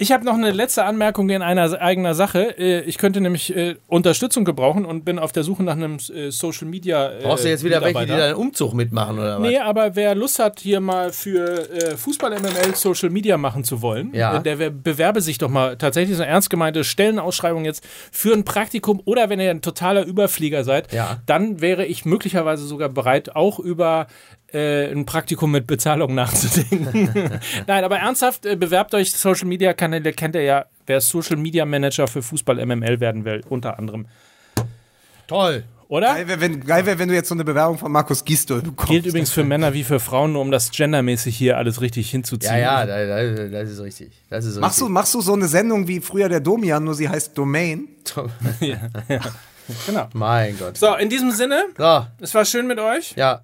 Ich habe noch eine letzte Anmerkung in einer eigener Sache. Äh, Ich könnte nämlich äh, Unterstützung gebrauchen und bin auf der Suche nach einem äh, Social Media. Brauchst du jetzt wieder welche, die deinen Umzug mitmachen oder was? Nee, aber wer Lust hat, hier mal für Fußball MML Social Media machen zu wollen, Ja. der wer- bewerbe sich doch mal tatsächlich so eine ernst gemeinte Stellenausschreibung jetzt für ein Praktikum oder wenn ihr ein totaler Überflieger seid, Ja. dann wäre ich möglicherweise sogar bereit, auch über äh, ein Praktikum mit Bezahlung nachzudenken. Nein, aber ernsthaft, äh, bewerbt euch Social Media Kanäle, kennt ihr ja, wer Social Media Manager für Fußball MML werden will, unter anderem. Toll. Oder? Geil wäre, wenn, geil wär, wenn du jetzt so eine Bewerbung von Markus Gistol bekommst. Gilt übrigens für Männer wie für Frauen, nur um das gendermäßig hier alles richtig hinzuziehen. Ja, ja, da- da- das ist richtig. Das ist Machst du, richtig. machst du so eine Sendung wie früher der Domian, nur sie heißt Domain? Genau. Mein Gott. So, in diesem Sinne, So, es war schön mit euch. ja.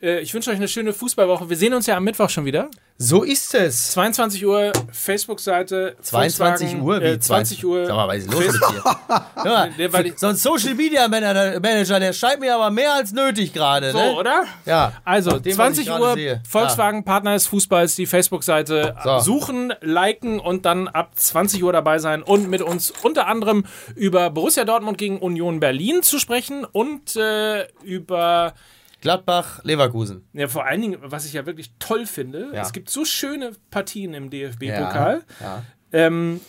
Äh, Ich wünsche euch eine schöne Fußballwoche. Wir sehen uns ja am Mittwoch schon wieder. So ist es. 22 Uhr, Facebook-Seite. 22 Volkswagen, Uhr? Wie Äh, 20 Uhr. Sag mal, was ist los mit dir? Mal, so ein Social Media Manager, Manager, der scheint mir aber mehr als nötig gerade, So, ne? oder? Ja. Also, dem, was 20 ich gerade Uhr, sehe. Volkswagen Partner des Fußballs, die Facebook-Seite So. suchen, liken und dann ab 20 Uhr dabei sein und mit uns unter anderem über Borussia Dortmund gegen Union Berlin zu sprechen und äh, über Gladbach, Leverkusen. Ja, vor allen Dingen, was ich ja wirklich toll finde, Ja. es gibt so schöne Partien im DFB-Pokal. Ja. Ähm,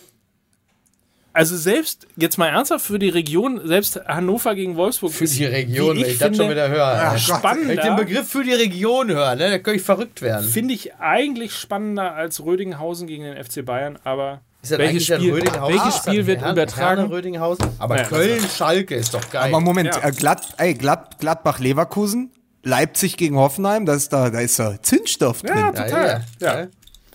also selbst, jetzt mal ernsthaft für die Region, selbst Hannover gegen Wolfsburg. Für die Region, wenn ich das schon wieder höre. Ach Wenn ich den spannender, Begriff für die Region höre, ne, da könnte ich verrückt werden. finde ich eigentlich spannender als Rödinghausen gegen den FC Bayern, aber welches Spiel, welches Spiel wird Herne- übertragen? Herne Rödinghausen? Aber Ja, Köln-Schalke ist doch geil. Aber Moment, Ja. äh, ey, Glad, Gladbach-Leverkusen, Leipzig gegen Hoffenheim, da ist da, da ist da Zündstoff drin. Ja, total. ja. Ja,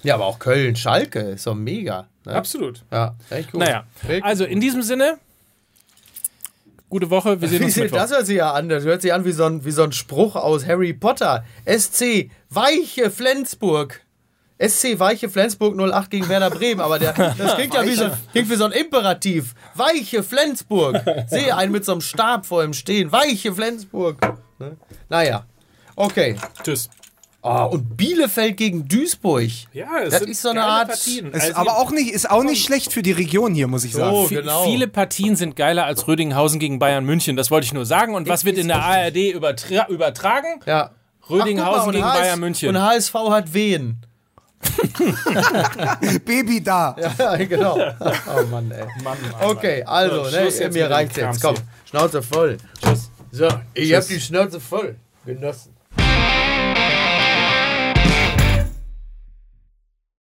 ja, aber auch Köln-Schalke ist doch mega. Ne? absolut. Ja, echt gut. Naja, also in diesem Sinne, gute Woche, wir sehen Wie uns Mittwoch. das hört sich ja an? Das hört sich an wie so ein, wie so ein Spruch aus Harry Potter. SC Weiche Flensburg. SC Weiche Flensburg 08 gegen Werder Bremen, aber der, das klingt ja wie so, klingt wie so ein Imperativ. Weiche Flensburg. Sehe einen mit so einem Stab vor ihm stehen. Weiche Flensburg. Ne? Naja, okay. Tschüss. Oh, und Bielefeld gegen Duisburg. Ja, es Das sind ist so eine geile Art- Partien. Ist Also aber auch nicht, ist auch nicht schlecht für die Region hier, muss ich sagen. So, genau. Viele Partien sind geiler als Rödinghausen gegen Bayern München. Das wollte ich nur sagen. Und was wird in der ARD übertra übertragen? Ja. Rödinghausen Ach, mal, gegen HS Bayern München. Und HSV hat wen? Baby da. Ja, genau. Oh Mann, ey. Okay, also, So, ne, mir reicht's jetzt. Komm. Schnauze voll. Tschüss. So, ich hab die Schnauze voll genossen.